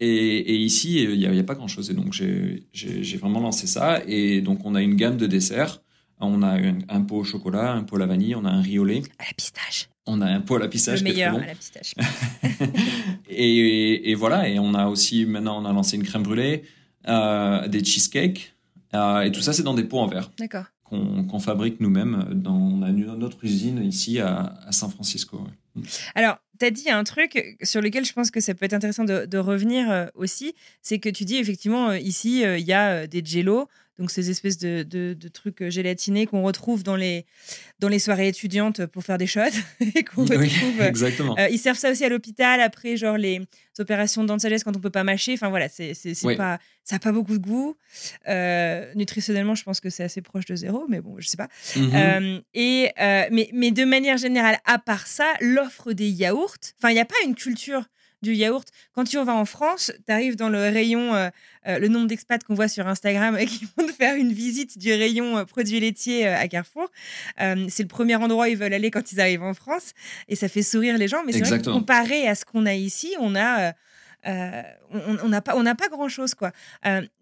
et, et ici, il n'y a, pas grand-chose. Et donc, j'ai vraiment lancé ça. Et donc, on a une gamme de desserts. On a un, un pot au chocolat, un pot à la vanille, on a un riz au lait, À la pistache. on a un pot à la pistache le qui est très meilleur bon. à la pistache. (laughs) et, et voilà, et on a aussi, maintenant, on a lancé une crème brûlée, euh, des cheesecakes. euh, et tout ça, c'est dans des pots en verre D'accord. Qu'on fabrique nous-mêmes. dans- notre usine ici à, San Francisco. Alors, tu as dit un truc sur lequel je pense que ça peut être intéressant de, de revenir euh, aussi. C'est que tu dis effectivement, euh, ici, euh, il y a des jello, donc ces espèces de, de- de trucs euh, gélatinés qu'on retrouve dans les, dans les soirées étudiantes pour faire des shots. (laughs) et qu'on Oui, retrouve. euh, exactement. euh, ils servent ça aussi à l'hôpital après, genre les opérations de dents de sagesse quand on peut pas mâcher. Enfin voilà, c'est c'est- c'est Oui. pas, ça a pas beaucoup de goût. Euh, nutritionnellement, je pense que c'est assez proche de zéro, mais bon, je sais pas. Mhm. Euh, et, mais, mais de manière générale, à part ça, l'offre des yaourts, enfin, il n'y a pas une culture du yaourt. Quand tu vas en France, tu arrives dans le rayon, euh, euh, le nombre d'expats qu'on voit sur Instagram (laughs) qui vont te faire une visite du rayon euh, produits laitiers à Carrefour. C'est le premier endroit où ils veulent aller quand ils arrivent en France et ça fait sourire les gens. Mais c'est vrai que comparé à ce qu'on a ici, on a. on n'a pas, on n'a pas grand chose quoi.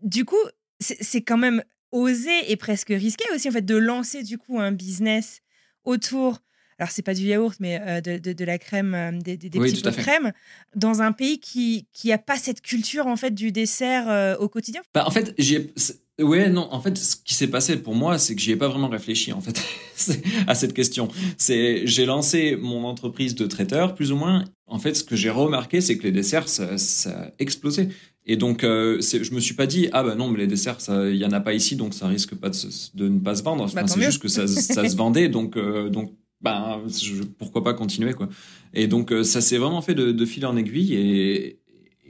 Du coup, c'est c'est quand même osé et presque risqué aussi en fait de lancer du coup un business autour. Alors c'est pas du yaourt, mais euh, de, de- de la crème, euh, des, des- des Oui, petits tout à pots de fait. crème, dans un pays qui qui a pas cette culture en fait du dessert euh, au quotidien. Bah, en fait, j'y ai... c'est- Ouais, non, en fait, ce qui s'est passé pour moi, c'est que j'y ai pas vraiment réfléchi, en fait, (laughs) à cette question. C'est, j'ai lancé mon entreprise de traiteur, plus ou moins. En fait, ce que j'ai remarqué, c'est que les desserts, ça, ça a explosé. Et donc, euh, je me suis pas dit, ah bah non, mais les desserts, il y en a pas ici, donc ça risque pas de, se- de ne pas se vendre. Enfin, Bah, c'est juste que ça, (laughs) ça se vendait, donc, euh, donc, ben, je- pourquoi pas continuer, quoi. Et donc, euh, ça s'est vraiment fait de, de fil en aiguille et,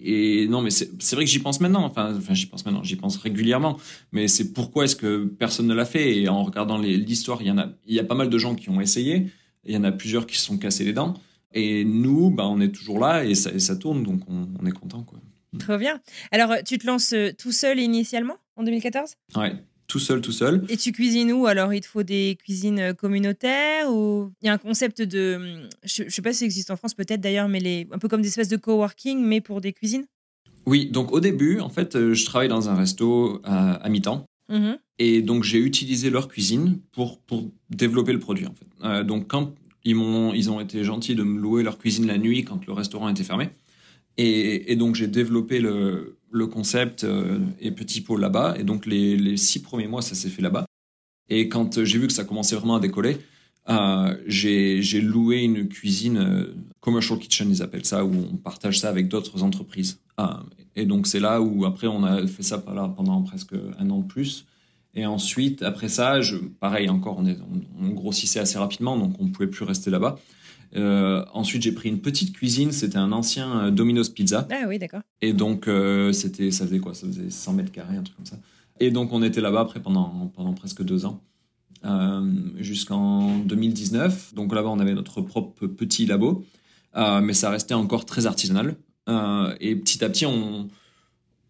et non, mais c'est vrai que j'y pense maintenant. Enfin, enfin j'y pense maintenant, j'y pense régulièrement. Mais c'est pourquoi est-ce que personne ne l'a fait? Et en regardant l'histoire, il y en a, il y a pas mal de gens qui ont essayé. Il y en a plusieurs qui se sont cassés les dents. Et nous, bah, on est toujours là et ça, et ça tourne, donc on, on est content, quoi. Trop bien. Alors tu te lances euh, tout seul initialement en 2014 Ouais, tout seul, tout seul. et tu cuisines où Alors? Il te faut des cuisines euh, communautaires ou il y a un concept de, hum, je, je sais pas si ça existe en France peut-être d'ailleurs, mais les un peu comme des espèces de coworking mais pour des cuisines? Oui, donc au début, en fait, euh, je travaille dans un resto à, à mi-temps. Mhm. Et donc, j'ai utilisé leur cuisine pour, pour développer le produit, en fait. Euh, donc, quand ils, m'ont, ils ont été gentils de me louer leur cuisine la nuit quand le restaurant était fermé. Et, donc, j'ai développé le, concept euh, et Petit Pot là-bas. Et donc, les, six premiers mois, ça s'est fait là-bas. Et quand euh, j'ai vu que ça commençait vraiment à décoller, euh, j'ai, loué une cuisine, commercial kitchen, ils appellent ça, où on partage ça avec d'autres entreprises. Ah, et donc, c'est là où, après, on a fait ça pendant presque un an de plus. Et ensuite, après ça, pareil, encore, on, est, on, grossissait assez rapidement, donc on ne pouvait plus rester là-bas. Euh, ensuite, j'ai pris une petite cuisine. C'était un ancien euh, Domino's Pizza. Ah oui, d'accord. Et donc, euh, c'était, ça faisait quoi? Ça faisait 100 mètres carrés, un truc comme ça. Et donc, on était là-bas après pendant, pendant presque deux ans, jusqu'en 2019. Donc là-bas, on avait notre propre petit labo, mais ça restait encore très artisanal. et petit à petit, on,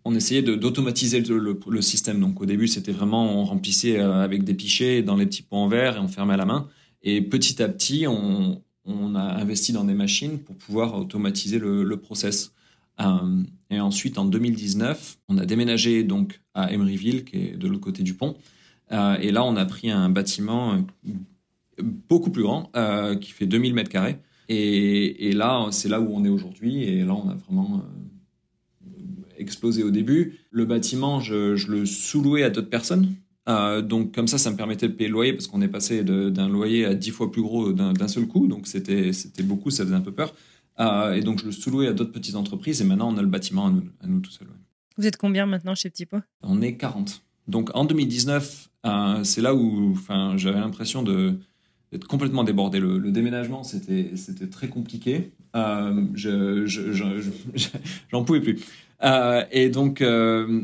on essayait d'automatiser le, le, système. Donc au début, c'était vraiment, on remplissait avec des pichets dans les petits pots en verre et on fermait à la main. Et petit à petit, on, on a investi dans des machines pour pouvoir automatiser le, process. Euh, et ensuite, en 2019, on a déménagé donc à Emeryville, qui est de l'autre côté du pont. Euh, et là, on a pris un bâtiment beaucoup plus grand, euh, qui fait 2000 mètres carrés. Et, là, c'est là où on est aujourd'hui. Et là, on a vraiment explosé au début. Le bâtiment, je, je le sous-louais à d'autres personnes. Euh, donc comme ça, ça me permettait de payer le loyer parce qu'on est passé d'un loyer à 10 fois plus gros d'un seul coup. Donc c'était beaucoup, ça faisait un peu peur. Euh, et donc je le sous-louais à d'autres petites entreprises et maintenant on a le bâtiment à nous, à nous tout seuls. Vous êtes combien maintenant chez Petit Pot? On est 40. Donc en 2019, euh, c'est là où j'avais l'impression d'être complètement débordé. Le, le déménagement, c'était très compliqué. (laughs) j'en pouvais plus. Euh, et donc, euh,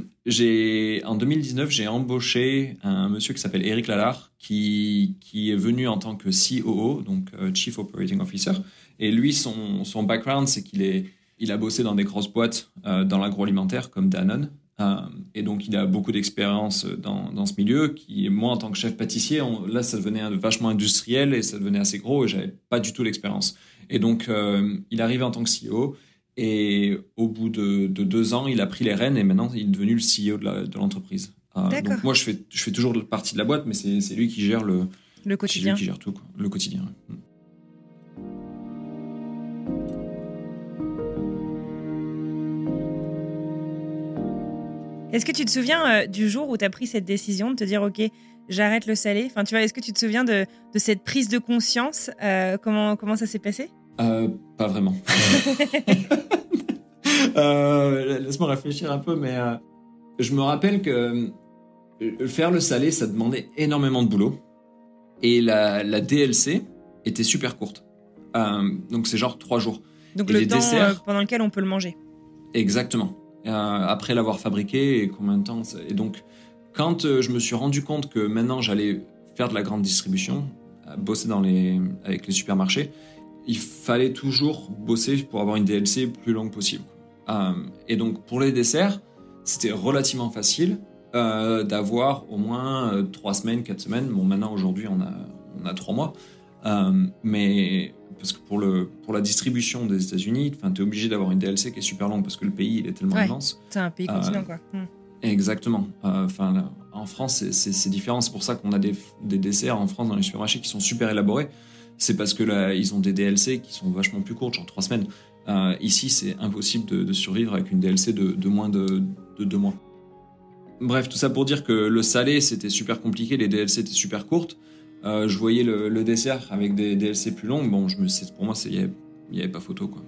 en 2019, j'ai embauché un monsieur qui s'appelle Eric Lalard, qui, est venu en tant que COO, donc euh, Chief Operating Officer. Et lui, son, background, c'est qu'il a bossé dans des grosses boîtes dans l'agroalimentaire comme Danone. et donc, il a beaucoup d'expérience dans, ce milieu. Moi, en tant que chef pâtissier, là, ça devenait vachement industriel et ça devenait assez gros et j'avais pas du tout l'expérience. Et donc, il arrivait en tant que CEO et au bout de, deux ans, il a pris les rênes et maintenant il est devenu le CEO de l'entreprise. Euh, donc moi, je fais, je fais toujours partie de la boîte, mais c'est lui qui gère le, le quotidien. qui gère tout, le quotidien. Mm. Est-ce que tu te souviens euh, du jour où tu as pris cette décision de te dire, OK, j'arrête le salé enfin, tu vois, Est-ce que tu te souviens de, de cette prise de conscience euh, comment, comment ça s'est passé? Euh, pas vraiment. (laughs) Euh, laisse-moi réfléchir un peu, mais euh, je me rappelle que faire le salé, ça demandait énormément de boulot. Et la, DLC était super courte. donc c'est genre trois jours. Donc le temps pendant lequel on peut le manger. Exactement. après l'avoir fabriqué et combien de temps. Et donc, quand je me suis rendu compte que maintenant j'allais faire de la grande distribution, bosser dans les, avec les supermarchés, il fallait toujours bosser pour avoir une DLC plus longue possible. Euh, et donc pour les desserts, c'était relativement facile euh, d'avoir au moins euh, trois semaines, quatre semaines. Bon, maintenant aujourd'hui on a on a trois mois, mais parce que pour le pour la distribution des États-Unis, enfin es obligé d'avoir une DLC qui est super longue parce que le pays il est tellement immense. C'est un pays continent quoi. Hmm. Exactement. Enfin, en France, c'est différent. C'est pour ça qu'on a des, des, desserts en France dans les supermarchés qui sont super élaborés c'est parce que là, ils ont des DLC qui sont vachement plus courtes, genre trois semaines. Euh, ici, c'est impossible de, survivre avec une DLC de, moins de, deux mois. Bref, tout ça pour dire que le salé, c'était super compliqué, les DLC étaient super courtes. Euh, je voyais le, dessert avec des DLC plus longues. Bon, je me, pour moi, il n'y avait, pas photo, quoi.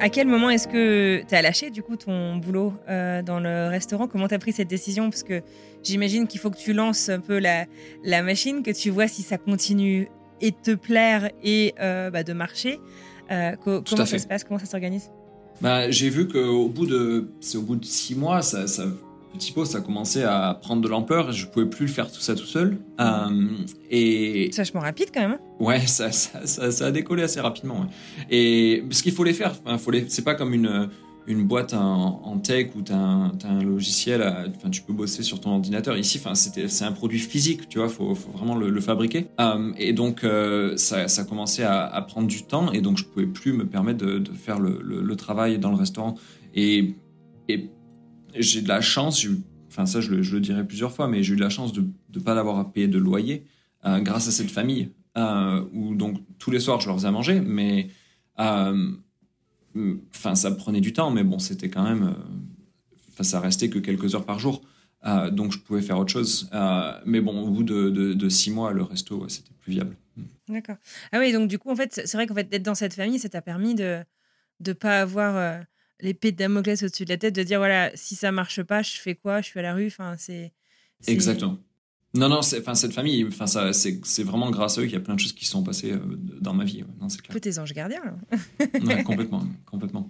À quel moment est-ce que tu as lâché du coup ton boulot euh, dans le restaurant? Comment tu as pris cette décision? Parce que j'imagine qu'il faut que tu lances un peu la, la, machine, que tu vois si ça continue et te plaire et euh, bah, de marcher. Euh, comment ça se passe? Comment ça s'organise? Bah, J'ai vu qu'au bout de, c'est au bout de six mois, ça, ça Petit Pot, ça commençait à prendre de l'ampleur. Je pouvais plus le faire tout ça tout seul. Euh, et vachement rapide quand même. Hein. ouais, ça, ça, ça, a décollé assez rapidement. Et parce qu'il faut les faire. Enfin, faut les. C'est pas comme une une boîte en, tech où tu as, un logiciel, enfin, tu peux bosser sur ton ordinateur. Ici, c'est un produit physique, tu vois, faut, faut, vraiment le, fabriquer. Euh, et donc, euh, ça, ça commençait à, à, prendre du temps et donc je pouvais plus me permettre de, de faire le, le, le, travail dans le restaurant. Et, et j'ai de la chance, enfin ça je le, je dirai plusieurs fois, mais j'ai eu de la chance de ne pas avoir à payer de loyer euh, grâce à cette famille euh, où donc tous les soirs je leur faisais manger, mais euh, enfin ça prenait du temps, mais bon c'était quand même, ça restait que quelques heures par jour, donc je pouvais faire autre chose. mais bon au bout de, six mois le resto c'était plus viable. D'accord. Ah oui donc du coup en fait c'est vrai qu'en fait d'être dans cette famille ça t'a permis de ne pas avoir l'épée de Damoclès au-dessus de la tête de dire voilà, si ça marche pas, je fais quoi? Je suis à la rue. Enfin, c'est. Exactement. Non, non, enfin, cette famille, enfin, ça, c'est vraiment grâce à eux qu'il y a plein de choses qui se sont passées euh, dans ma vie. Non, c'est clair. tes anges gardiens. (laughs) ouais, complètement, complètement.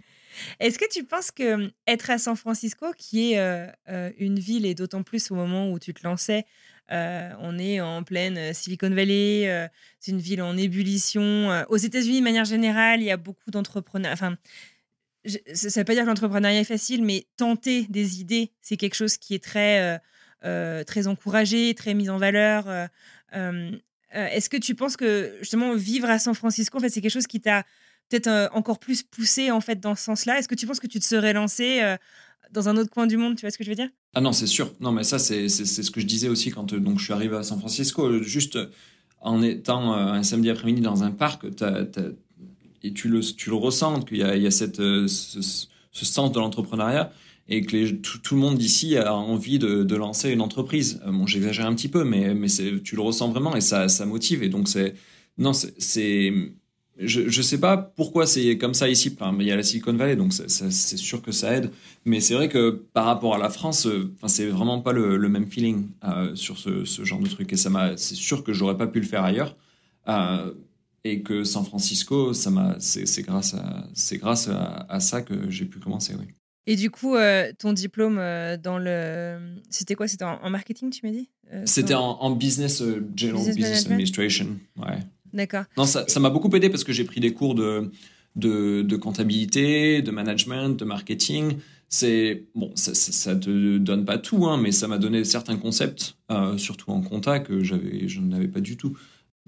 Est-ce que tu penses que être à San Francisco, qui est euh, euh, une ville, et d'autant plus au moment où tu te lançais, on est en pleine Silicon Valley, c'est une ville en ébullition. aux États-Unis, de manière générale, il y a beaucoup d'entrepreneurs. Enfin, ça ne veut pas dire que l'entrepreneuriat est facile, mais tenter des idées, c'est quelque chose qui est très euh, très encouragé, très mise en valeur. Euh, euh, est-ce que tu penses que justement vivre à San Francisco, en fait, c'est quelque chose qui t'a peut-être encore plus poussé en fait dans ce sens-là? Est-ce que tu penses que tu te serais lancé dans un autre coin du monde? Tu vois ce que je veux dire? Ah non, c'est sûr. Non, mais ça, c'est ce que je disais aussi quand donc, je suis arrivé à San Francisco. Juste en étant un samedi après-midi dans un parc, et tu le, tu le ressens, qu'il y a, il y a cette, ce, ce, sens de l'entrepreneuriat et que tout, le monde d'ici a envie de, lancer une entreprise. Euh, bon, j'exagère un petit peu, mais, mais tu le ressens vraiment et ça, ça motive. Et donc, c'est. Non, c'est. Je ne sais pas pourquoi c'est comme ça ici. Enfin, il y a la Silicon Valley, donc c'est sûr que ça aide. Mais c'est vrai que par rapport à la France, euh, enfin, c'est vraiment pas le, même feeling euh, sur ce, ce, genre de truc. Et ça m'a, c'est sûr que j'aurais pas pu le faire ailleurs. Et que San Francisco, ça m'a, c'est grâce à, c'est grâce à, à, ça que j'ai pu commencer, oui. Et du coup, euh, ton diplôme euh, dans le. C'était quoi? C'était en, marketing, tu m'as dit? Euh, C'était en, business, general business, administration. Ouais. D'accord. Non, ça m'a beaucoup aidé parce que j'ai pris des cours de, de, de, comptabilité, de management, de marketing. C'est bon, ça, ça, te donne pas tout, hein, mais ça m'a donné certains concepts, surtout en compta que j'avais, je n'avais pas du tout.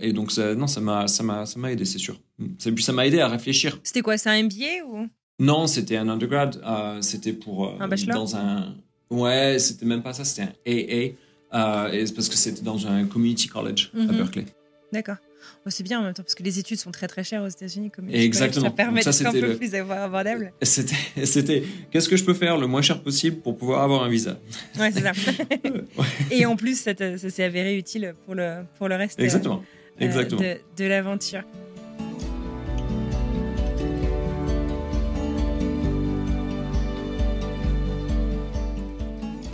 Et donc ça, non, ça m'a, ça m'a, ça m'a aidé, c'est sûr. Et puis ça m'a aidé à réfléchir. C'était quoi, c'est un MBA ou? Non, c'était un undergrad. Euh, c'était pour. Euh, un bachelor? Dans un. Ouais, c'était même pas ça, c'était un AA. Euh, parce que c'était dans un community college à mhm. Berkeley. D'accord. c'est bien en même temps, parce que les études sont très très chères aux États-Unis. Exactement. ça permet d'être un peu le... plus abordable. (laughs) C'était, qu'est-ce que je peux faire le moins cher possible pour pouvoir avoir un visa? Ouais, c'est ça. (laughs) Et en plus, ça, s'est avéré utile pour le, pour le reste Exactement. Exactement. de, de l'aventure.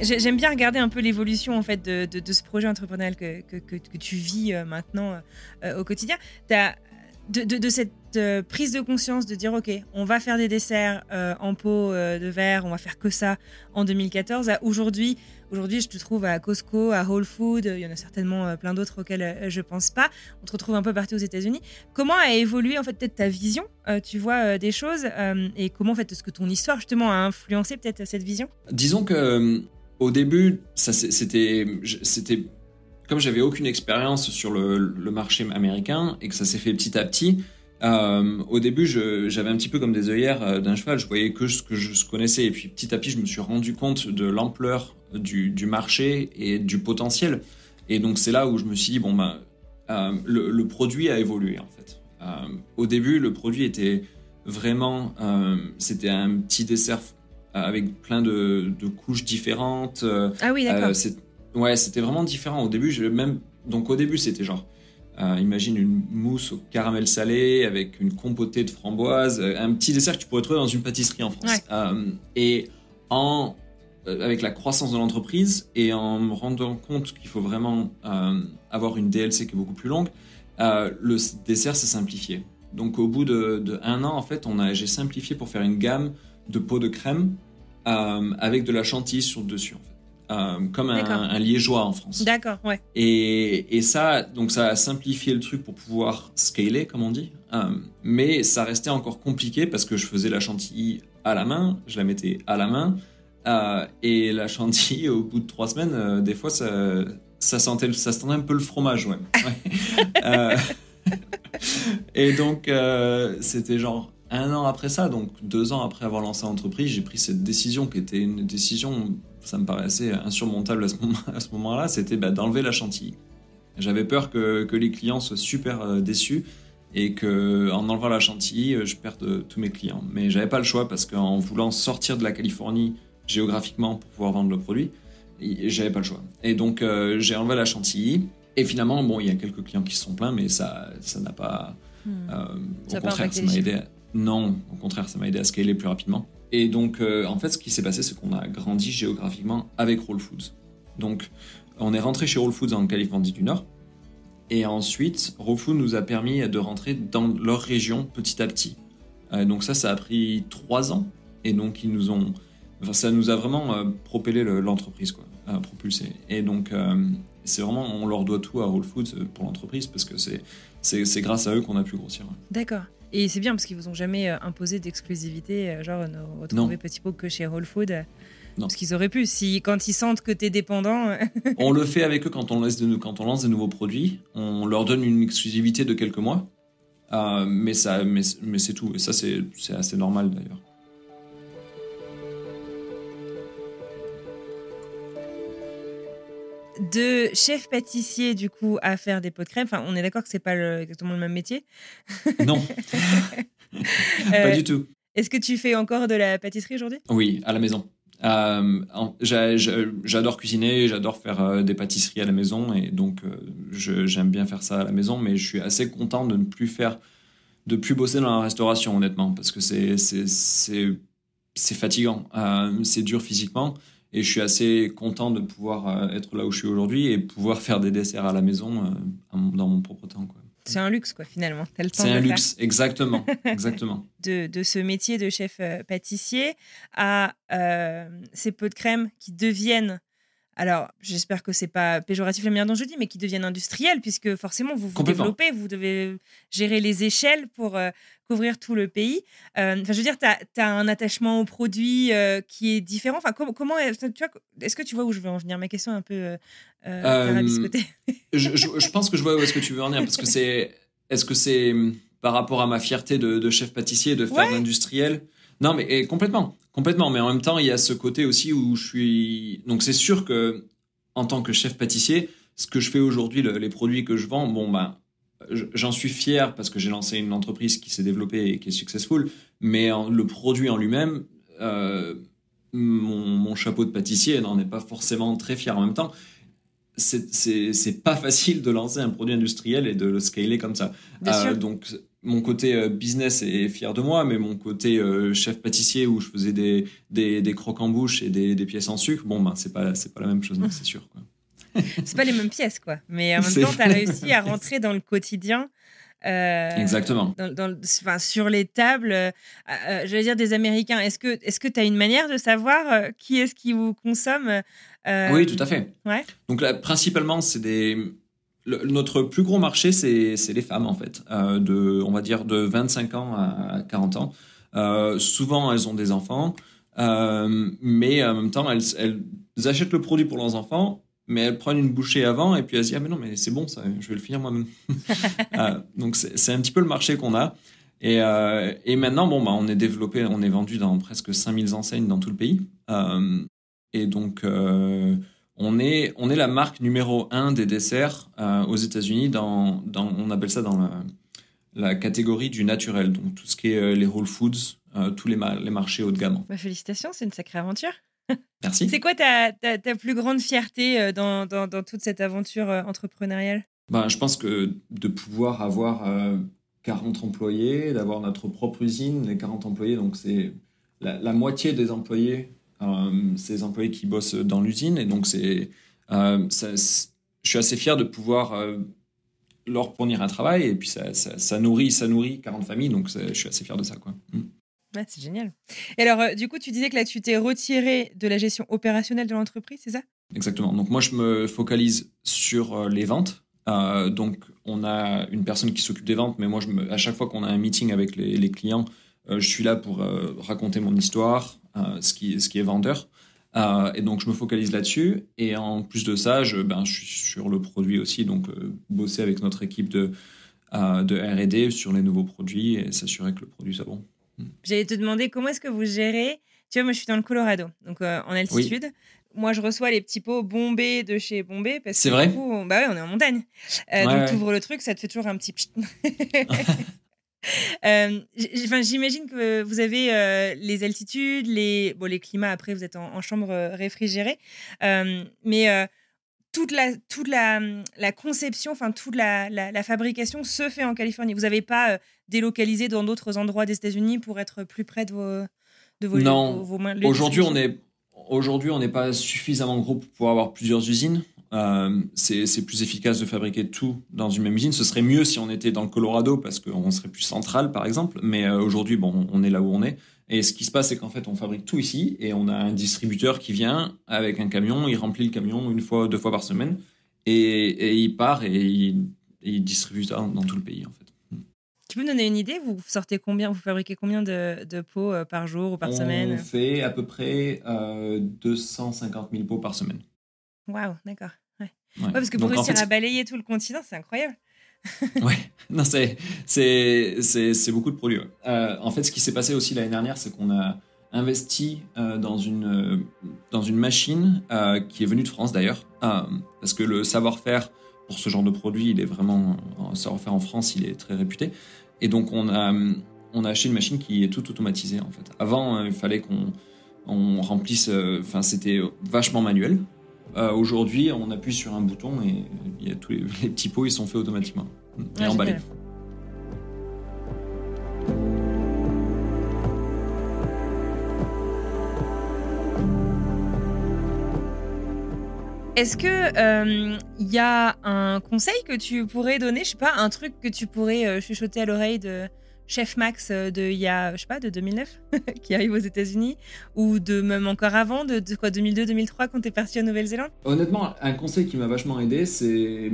J'aime bien regarder un peu l'évolution en fait de, ce projet entrepreneurial que, que, tu vis euh, maintenant euh, au quotidien. As, de, cette euh, prise de conscience de dire ok, on va faire des desserts en pot de verre, on va faire que ça en 2014 à aujourd'hui. Aujourd'hui, je te trouve à Costco, à Whole Foods, il y en a certainement plein d'autres auxquels je pense pas. On te retrouve un peu partout aux États-Unis. Comment a évolué en fait peut-être ta vision, tu vois, des choses et comment en fait est-ce que ton histoire justement a influencé peut-être cette vision? Disons que au début, c'était, c'était comme j'avais aucune expérience sur le, marché américain et que ça s'est fait petit à petit. Euh, au début, j'avais un petit peu comme des œillères euh, d'un cheval. Je voyais que ce que je connaissais et puis petit à petit, je me suis rendu compte de l'ampleur du, marché et du potentiel. Et donc c'est là où je me suis dit bon euh, le, produit a évolué en fait. au début, le produit était vraiment c'était un petit dessert avec plein de, couches différentes. Ah oui, d'accord. Euh, ouais, c'était vraiment différent. Au début, même, donc au début, c'était genre, imagine une mousse au caramel salé avec une compotée de framboises, un petit dessert que tu pourrais trouver dans une pâtisserie en France. et en, avec la croissance de l'entreprise et en me rendant compte qu'il faut vraiment avoir une DLC qui est beaucoup plus longue, le dessert s'est simplifié. Donc au bout de, de, un an, en fait, on a, j'ai simplifié pour faire une gamme de pots de crème euh, avec de la chantilly sur le dessus, en fait. Euh, comme un, liégeois en France. D'accord, ouais. Et, et, ça, donc ça a simplifié le truc pour pouvoir scaler, comme on dit. Euh, mais ça restait encore compliqué parce que je faisais la chantilly à la main, je la mettais à la main. et la chantilly, au bout de trois semaines, des fois, ça, ça, sentait, ça sentait un peu le fromage, ouais. (laughs) et donc, c'était genre un an après ça, donc deux ans après avoir lancé l'entreprise, j'ai pris cette décision qui était une décision, ça me paraissait insurmontable à ce, moment, (laughs) à ce moment-là, c'était bah, d'enlever la chantilly. J'avais peur que, que, les clients soient super euh, déçus et que en enlevant la chantilly, euh, je perde euh, tous mes clients. Mais j'avais pas le choix parce qu'en voulant sortir de la Californie géographiquement pour pouvoir vendre le produit, j'avais pas le choix. Et donc j'ai enlevé la chantilly. Et finalement, bon, il y a quelques clients qui se sont plaints, mais ça, ça n'a pas. Hmm. au contraire, ça m'a aidé. Non, au contraire, ça m'a aidé à scaler plus rapidement. Et donc, en fait, ce qui s'est passé, c'est qu'on a grandi géographiquement avec Whole Foods. Donc, on est rentré chez Whole Foods en Californie du Nord. Et ensuite, Whole Foods nous a permis de rentrer dans leur région petit à petit. donc ça, ça a pris trois ans. Et donc, ils nous ont... Enfin, ça nous a vraiment propellé l'entreprise, quoi, propulsé. Et donc, c'est vraiment, on leur doit tout à Whole Foods euh, pour l'entreprise parce que c'est grâce à eux qu'on a pu grossir. D'accord. Et c'est bien parce qu'ils vous ont jamais euh, imposé d'exclusivité, euh, genre ne retrouver Petit Pot que chez Whole Foods. Non. Parce qu'ils auraient pu, si quand ils sentent que tu es dépendant. (laughs) on le fait avec eux quand on, laisse de, quand on lance des nouveaux produits. On leur donne une exclusivité de quelques mois. mais ça, mais, mais c'est tout. Et ça, c'est assez normal d'ailleurs. De chef pâtissier du coup à faire des pots de crème. Enfin, on est d'accord que c'est pas exactement le même métier. Non, (laughs) pas du tout. Est-ce que tu fais encore de la pâtisserie aujourd'hui? Oui, à la maison. Euh, j'adore cuisiner, j'adore faire euh, des pâtisseries à la maison et donc euh, j'aime bien faire ça à la maison, mais je suis assez content de ne plus faire, de plus bosser dans la restauration honnêtement parce que c'est c'est fatigant, c'est dur physiquement. Et je suis assez content de pouvoir euh, être là où je suis aujourd'hui et pouvoir faire des desserts à la maison euh, dans mon propre temps. C'est un luxe, quoi, finalement. C'est un luxe, exactement. (laughs) exactement. de, de, ce métier de chef euh, pâtissier à ces pots de crème qui deviennent alors j'espère que c'est pas péjoratif la manière dont je dis, mais qui deviennent industriels, puisque forcément vous vous développez, vous devez gérer les échelles pour couvrir tout le pays. Enfin, je veux dire, tu as, un attachement au produit qui est différent. Enfin, comment, est-ce que tu vois où je veux en venir? Ma question est un peu euh, (laughs) je, je, pense que je vois où est-ce que tu veux en venir, parce que c'est, est-ce que c'est par rapport à ma fierté de, chef pâtissier de faire l'industriel non, mais complètement, complètement. Mais en même temps, il y a ce côté aussi où je suis. Donc, c'est sûr que en tant que chef pâtissier, ce que je fais aujourd'hui, les produits que je vends, bon ben, j'en suis fier parce que j'ai lancé une entreprise qui s'est développée et qui est successful, mais le produit en lui-même, euh, mon, chapeau de pâtissier n'en est pas forcément très fier en même temps. C'est pas (laughs) facile de lancer un produit industriel et de le scaler comme ça. Euh, donc, mon côté euh, business est fier de moi, mais mon côté chef pâtissier où je faisais des, des, crocs en bouche et des, des, pièces en sucre, bon, ben, c'est pas, pas la même chose, c'est sûr. Quoi (laughs) c'est pas les mêmes pièces, quoi. Mais en (laughs) même temps, tu as réussi à rentrer dans le quotidien. Euh, Exactement. Dans, enfin, sur les tables, euh, euh, vais dire des Américains. Est-ce que tu est as une manière de savoir qui est-ce qui vous consomme Oui, tout à fait. Ouais. Donc là, principalement, c'est des. Notre plus gros marché, c'est les femmes, en fait, de, on va dire de 25 ans à 40 ans. souvent, elles ont des enfants, mais en même temps, elles, elles achètent le produit pour leurs enfants mais elles prennent une bouchée avant et puis elles se disent ah mais non mais c'est bon ça je vais le finir moi-même. (laughs) Euh, donc c'est un petit peu le marché qu'on a. Et, euh, et, maintenant bon bah on est développé on est vendu dans presque 5000 enseignes dans tout le pays. Euh, et donc on est on est la marque numéro un des desserts aux États-Unis dans, dans, on appelle ça dans la, la, catégorie du naturel. Donc tout ce qui est les Whole Foods tous les, les marchés haut de gamme. Bah, félicitations c'est une sacrée aventure. (laughs) Merci. C'est quoi ta, ta, plus grande fierté euh, dans, dans, dans toute cette aventure euh, entrepreneuriale? Ben, Je pense que de pouvoir avoir 40 euh, employés, d'avoir notre propre usine, les 40 employés, donc c'est la, moitié des employés, ces employés qui bossent dans l'usine. Et donc, c'est, je suis assez fier de pouvoir leur fournir un travail. Et puis, ça, ça, nourrit, ça nourrit 40 familles. Donc, je suis assez fier de ça. Quoi. Mm c'est génial. Et alors, euh, du coup, tu disais que là, tu t'es retiré de la gestion opérationnelle de l'entreprise, c'est ça? Exactement. Donc, moi, je me focalise sur euh, les ventes. Euh, donc, on a une personne qui s'occupe des ventes, mais moi, je me, à chaque fois qu'on a un meeting avec les, clients, je suis là pour raconter mon histoire, ce, qui, ce qui est vendeur. et donc, je me focalise là-dessus. Et en plus de ça, je, ben, je suis sur le produit aussi, donc bosser avec notre équipe de, de RD sur les nouveaux produits et s'assurer que le produit soit bon. J'allais te demander comment est-ce que vous gérez? Tu vois, moi, je suis dans le Colorado, donc euh, en altitude. Moi, je reçois les petits pots bombés de chez Bombay parce que vrai? du coup, bah ouais, on est en montagne. Euh, donc, tu ouvres le truc, ça te fait toujours un petit. (laughs) (laughs) euh, J'imagine que vous avez euh, les altitudes, les, bon, les climats. Après, vous êtes en, en chambre réfrigérée. mais toute la, toute la, la conception, enfin toute la, la, fabrication se fait en Californie. Vous n'avez pas euh, délocalisé dans d'autres endroits des États-Unis pour être plus près de vos, de vos Non. Aujourd'hui, on est aujourd'hui on n'est pas suffisamment gros pour pouvoir avoir plusieurs usines. Euh, c'est plus efficace de fabriquer tout dans une même usine. Ce serait mieux si on était dans le Colorado parce qu'on serait plus central, par exemple. Mais euh, aujourd'hui, bon, on est là où on est. Et ce qui se passe, c'est qu'en fait, on fabrique tout ici et on a un distributeur qui vient avec un camion. Il remplit le camion une fois, deux fois par semaine et, et il part et il, et il distribue ça dans tout le pays, en fait. Tu peux me donner une idée? Vous sortez combien? Vous fabriquez combien de, de pots euh, par jour ou par on semaine? fait à peu près euh, 250 000 pots par semaine. Waouh, d'accord. Ouais. Ouais. Ouais, parce que pour Donc, en réussir fait, à balayer tout le continent, c'est incroyable. (laughs) Ouais, non, c'est, c'est, c'est, c'est beaucoup de produits. Euh, en fait, ce qui s'est passé aussi l'année dernière, c'est qu'on a investi euh, dans, une, euh, dans une machine qui est venue de France d'ailleurs, parce que le savoir-faire pour ce genre de produit, il est vraiment, le savoir-faire en France, il est très réputé. Et donc, on a, on a acheté une machine qui est toute automatisée en fait. Avant, il fallait qu'on on remplisse, enfin, c'était vachement manuel. Euh, Aujourd'hui, on appuie sur un bouton et il y a tous les, les petits pots, ils sont faits automatiquement. Et Ouais, emballés. Est-ce que il y a un conseil que tu pourrais donner, je sais pas, un truc que tu pourrais euh, chuchoter à l'oreille de Chef Max euh, de il y a, je sais pas, de 2009, (laughs) qui arrive aux États-Unis, ou de même encore avant, de, de quoi 2002-2003 quand t'es parti en Nouvelle-Zélande? Honnêtement, un conseil qui m'a vachement aidé, c'est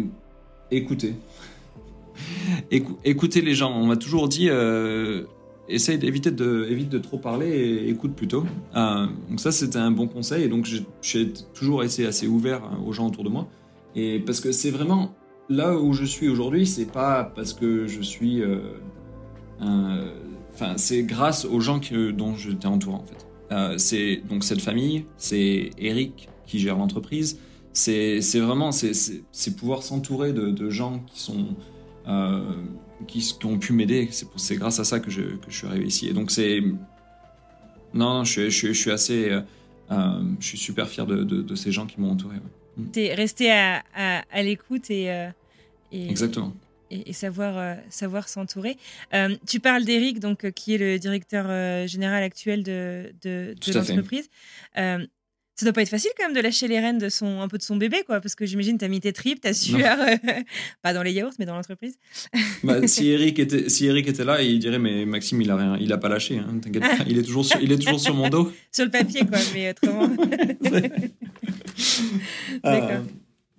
écouter. (laughs) Écou- écouter les gens. On m'a toujours dit, euh, essaye d'éviter de, évite de trop parler et écoute plutôt. Euh, donc ça, c'était un bon conseil. Et donc, j'ai- toujours été assez ouvert hein, aux gens autour de moi. Et parce que c'est vraiment là où je suis aujourd'hui, c'est pas parce que je suis, enfin, c'est grâce aux gens que, dont j'étais entouré en fait. Euh, c'est donc cette famille, c'est Eric qui gère l'entreprise. C'est vraiment c'est pouvoir s'entourer de, de gens qui sont euh, qui, qui ont pu m'aider. C'est grâce à ça que je, que je suis arrivé ici. Et donc c'est non, non, je, suis- je, suis- je suis assez euh, euh, je suis super fier de, de, de ces gens qui m'ont entouré. ouais. T'es resté à, à, à l'écoute et, euh, et, Exactement. Et, et savoir, euh, savoir s'entourer. Euh, tu parles d'Eric, donc, euh, qui est le directeur général actuel de, de, l'entreprise. Ça doit pas être facile quand même de lâcher les rênes de son, un peu de son bébé, quoi, parce que j'imagine t'as mis tes tripes, ta sueur, euh, (laughs) pas dans les yaourts, mais dans l'entreprise. Bah, (laughs) si Eric était si Eric était là, il dirait mais Maxime il a rien, il a pas lâché. Hein, T'inquiète pas, il est toujours sur, il est toujours sur mon dos. (laughs) Sur le papier, quoi, mais autrement. D'accord. Euh,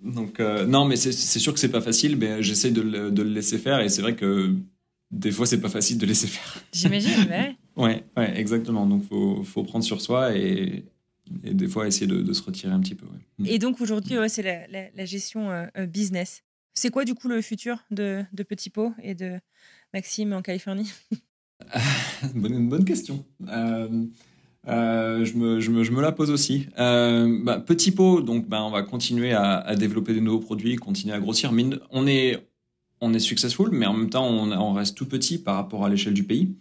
donc euh, non, mais c'est sûr que c'est pas facile, mais j'essaye de, le- de le laisser faire et c'est vrai que des fois c'est pas facile de laisser faire. (laughs) J'imagine, ouais. Ouais, ouais, exactement. Donc faut faut prendre sur soi et, et des fois essayer de, de se retirer un petit peu. ouais. Et donc aujourd'hui, ouais, c'est la, la- la gestion euh, euh, business. C'est quoi du coup le futur de, de Petit Pot et de Maxime en Californie? (laughs) Bonne, bonne question. Euh, euh, je, me, la pose aussi. Euh, bah, petit pot, donc bah, on va continuer à, développer des nouveaux produits, continuer à grossir. On est, on successful, mais en même temps, on, reste tout petit par rapport à l'échelle du pays.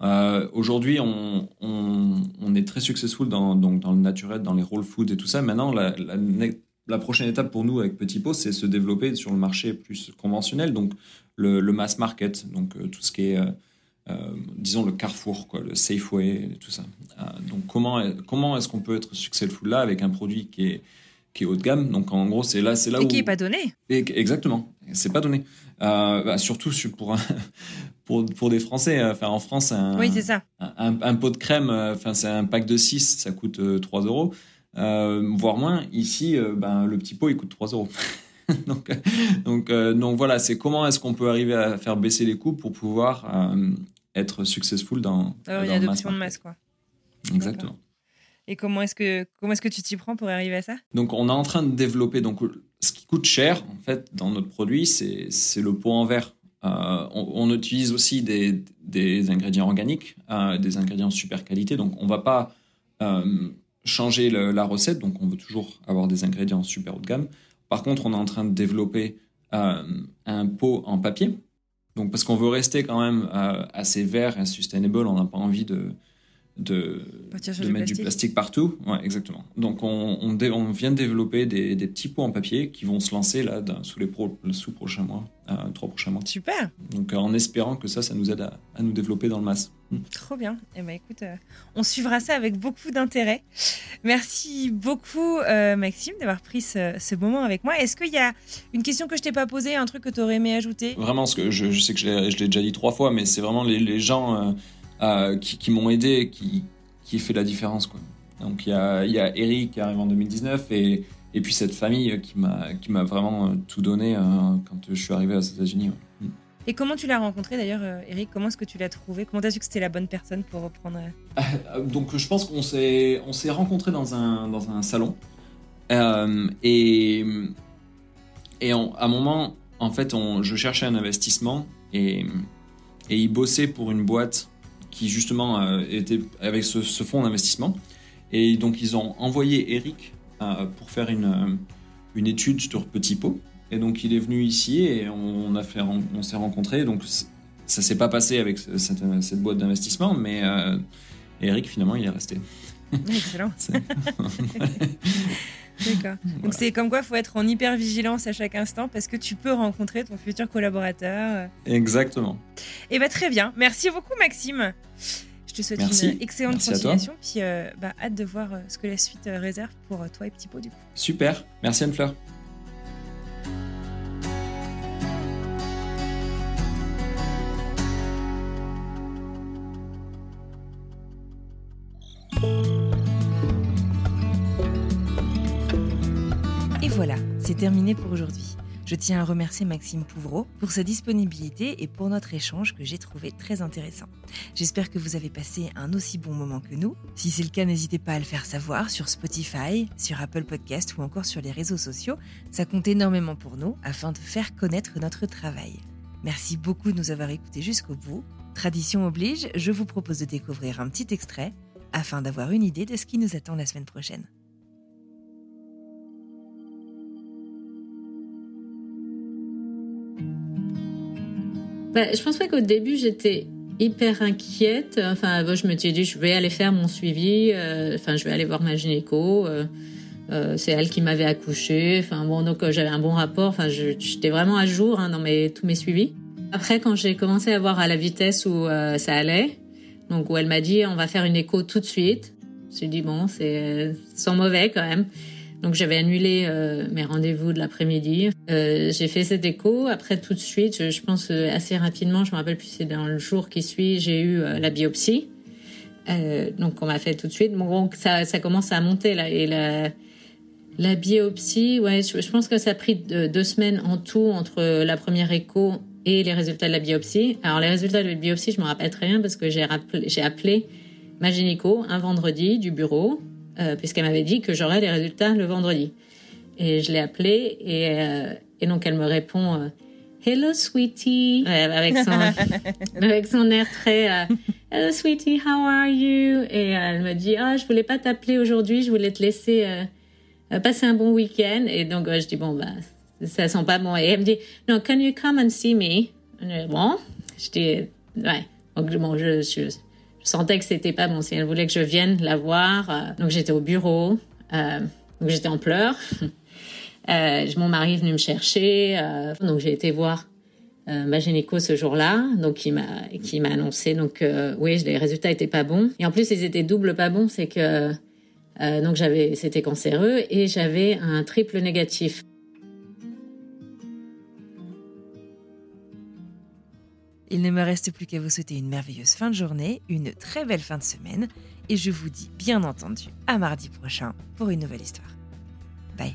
Euh, Aujourd'hui, on, est très successful dans, le naturel, dans les raw food et tout ça. Maintenant, la, prochaine étape pour nous avec Petit Pot, c'est se développer sur le marché plus conventionnel, donc le, le mass market, donc tout ce qui est disons le carrefour, quoi, le Safeway, tout ça. Euh, donc comment, comment est-ce qu'on peut être successful là avec un produit qui est, qui est haut de gamme? Donc en gros, c'est là, c'est là Et où... qui n'est pas donné. Et- exactement, c'est pas donné. Euh, bah, surtout sur- pour, un- (laughs) pour, pour des Français. euh, Enfin, en France, un, Oui, ça. un, pot de crème, euh, enfin, c'est un pack de 6, ça coûte euh, 3 euros. Euh, voire moins. Ici, euh, ben, le petit pot, il coûte 3 euros. (laughs) donc, euh, donc, euh, donc voilà, c'est comment est-ce qu'on peut arriver à faire baisser les coûts pour pouvoir euh, être successful dans, Alors, une dans le adoption de mass masse, quoi. Exactement. Et comment est-ce que, comment est-ce que tu t'y prends pour arriver à ça? Donc on est en train de développer. Donc ce qui coûte cher en fait dans notre produit, c'est c'est le pot en verre. Euh, on, on utilise aussi des, des ingrédients organiques, euh, des ingrédients super qualité. Donc on va pas euh, changer le- la recette. Donc on veut toujours avoir des ingrédients super haut de gamme. Par contre, on est en train de développer un pot en papier. Donc parce qu'on veut rester quand même euh, assez vert et sustainable. On n'a pas envie de de, sur de du mettre du plastique. plastique partout. Ouais, exactement. Donc on, on, dé- on vient de développer des, des petits pots en papier qui vont se lancer là sous les pro, sous prochains mois, euh, trois prochains mois. Super, Donc euh, en espérant que ça, ça nous aide à, à nous développer dans le masse. Mm. trop bien. Eh ben écoute, euh, on suivra ça avec beaucoup d'intérêt. Merci beaucoup Maxime d'avoir pris ce, ce moment avec moi. Est-ce qu'il y a une question que je t'ai pas posée, un truc que tu aurais aimé ajouter? Vraiment, ce que je, je sais que je l'ai je l'ai déjà dit trois fois, mais c'est vraiment les, les gens euh, qui, qui m'ont aidé qui, qui fait la différence. Quoi. Donc il y a, y a Eric qui arrive en 2019 et, et puis cette famille qui m'a vraiment euh, tout donné euh, quand je suis arrivé aux États-Unis. ouais. Mm. Et comment tu l'as rencontré d'ailleurs, Eric? Comment est-ce que tu l'as trouvé? Comment t'as su que c'était la bonne personne pour reprendre Euh, Donc je pense qu'on s'est on s'est rencontrés dans un dans un salon Euh, et et on- à un moment en fait on, je cherchais un investissement et et il bossait pour une boîte qui justement euh, était avec ce, ce fonds d'investissement et donc ils ont envoyé Eric euh, pour faire une euh, une étude sur Petit Pot et donc il est venu ici et on a fait ren- on s'est rencontrés donc ça s'est pas passé avec ce- cette, cette boîte d'investissement mais Eric, finalement, il est resté. Excellent. (laughs) (laughs) D'accord. Donc c'est comme quoi il faut être en hyper vigilance à chaque instant parce que tu peux rencontrer ton futur collaborateur. Exactement. Et bah très bien. Merci beaucoup Maxime. Je te souhaite Merci. une excellente Merci continuation. Puis euh, bah, hâte de voir euh, ce que la suite euh, réserve pour toi et Petit Pot du coup. Super. Merci Anne-Fleur. Terminé pour aujourd'hui. Je tiens à remercier Maxime Pouvreau pour sa disponibilité et pour notre échange que j'ai trouvé très intéressant. J'espère que vous avez passé un aussi bon moment que nous. Si c'est le cas, n'hésitez pas à le faire savoir sur Spotify, sur Apple Podcast ou encore sur les réseaux sociaux. Ça compte énormément pour nous afin de faire connaître notre travail. Merci beaucoup de nous avoir écoutés jusqu'au bout. Tradition oblige, je vous propose de découvrir un petit extrait afin d'avoir une idée de ce qui nous attend la semaine prochaine. Bah, je pense pas qu'au début j'étais hyper inquiète. Enfin, je me suis dit je vais aller faire mon suivi. euh, Enfin, je vais aller voir ma gynéco. euh, euh, c'est elle qui m'avait accouché. Enfin bon, donc j'avais un bon rapport. Enfin, j'étais vraiment à jour hein, dans mes tous mes suivis. Après, quand j'ai commencé à voir à la vitesse où ça allait, donc où elle m'a dit on va faire une écho tout de suite. Je me suis dit bon, c'est sans mauvais quand même. Donc j'avais annulé euh, mes rendez-vous de l'après-midi. Euh, j'ai fait cette écho. Après tout de suite, je, pense euh, assez rapidement, je me rappelle plus, c'est dans le jour qui suit, j'ai eu la biopsie. Donc on m'a fait tout de suite. Bon, ça, commence à monter là. Et la, biopsie, ouais, je, pense que ça a pris deux, semaines en tout entre la première écho et les résultats de la biopsie. Alors les résultats de la biopsie, je me rappelle très bien parce que j'ai appelé ma gynéco un vendredi du bureau euh, puisqu'elle m'avait dit que j'aurais les résultats le vendredi. Et je l'ai appelée et, euh, et donc elle me répond euh, Hello sweetie avec son (laughs) avec son air très Hello sweetie, how are you? Et elle me dit ah je voulais pas t'appeler aujourd'hui, je voulais te laisser passer un bon week-end. Et donc je dis bon bah ça sent pas bon. Et elle me dit no can you come and see me? Dis, Bon, je dis ouais. Donc bon je, je je sentais que c'était pas bon. Si elle voulait que je vienne la voir, euh, donc j'étais au bureau, euh, donc j'étais en pleurs. (laughs) Euh, mon mari est venu me chercher, donc j'ai été voir ma gynéco ce jour-là, donc il m'a qui m'a annoncé donc oui les résultats étaient pas bons et en plus ils étaient double pas bons, c'est que donc j'avais c'était cancéreux et j'avais un triple négatif. Il ne me reste plus qu'à vous souhaiter une merveilleuse fin de journée, une très belle fin de semaine, et je vous dis bien entendu à mardi prochain pour une nouvelle histoire. Bye.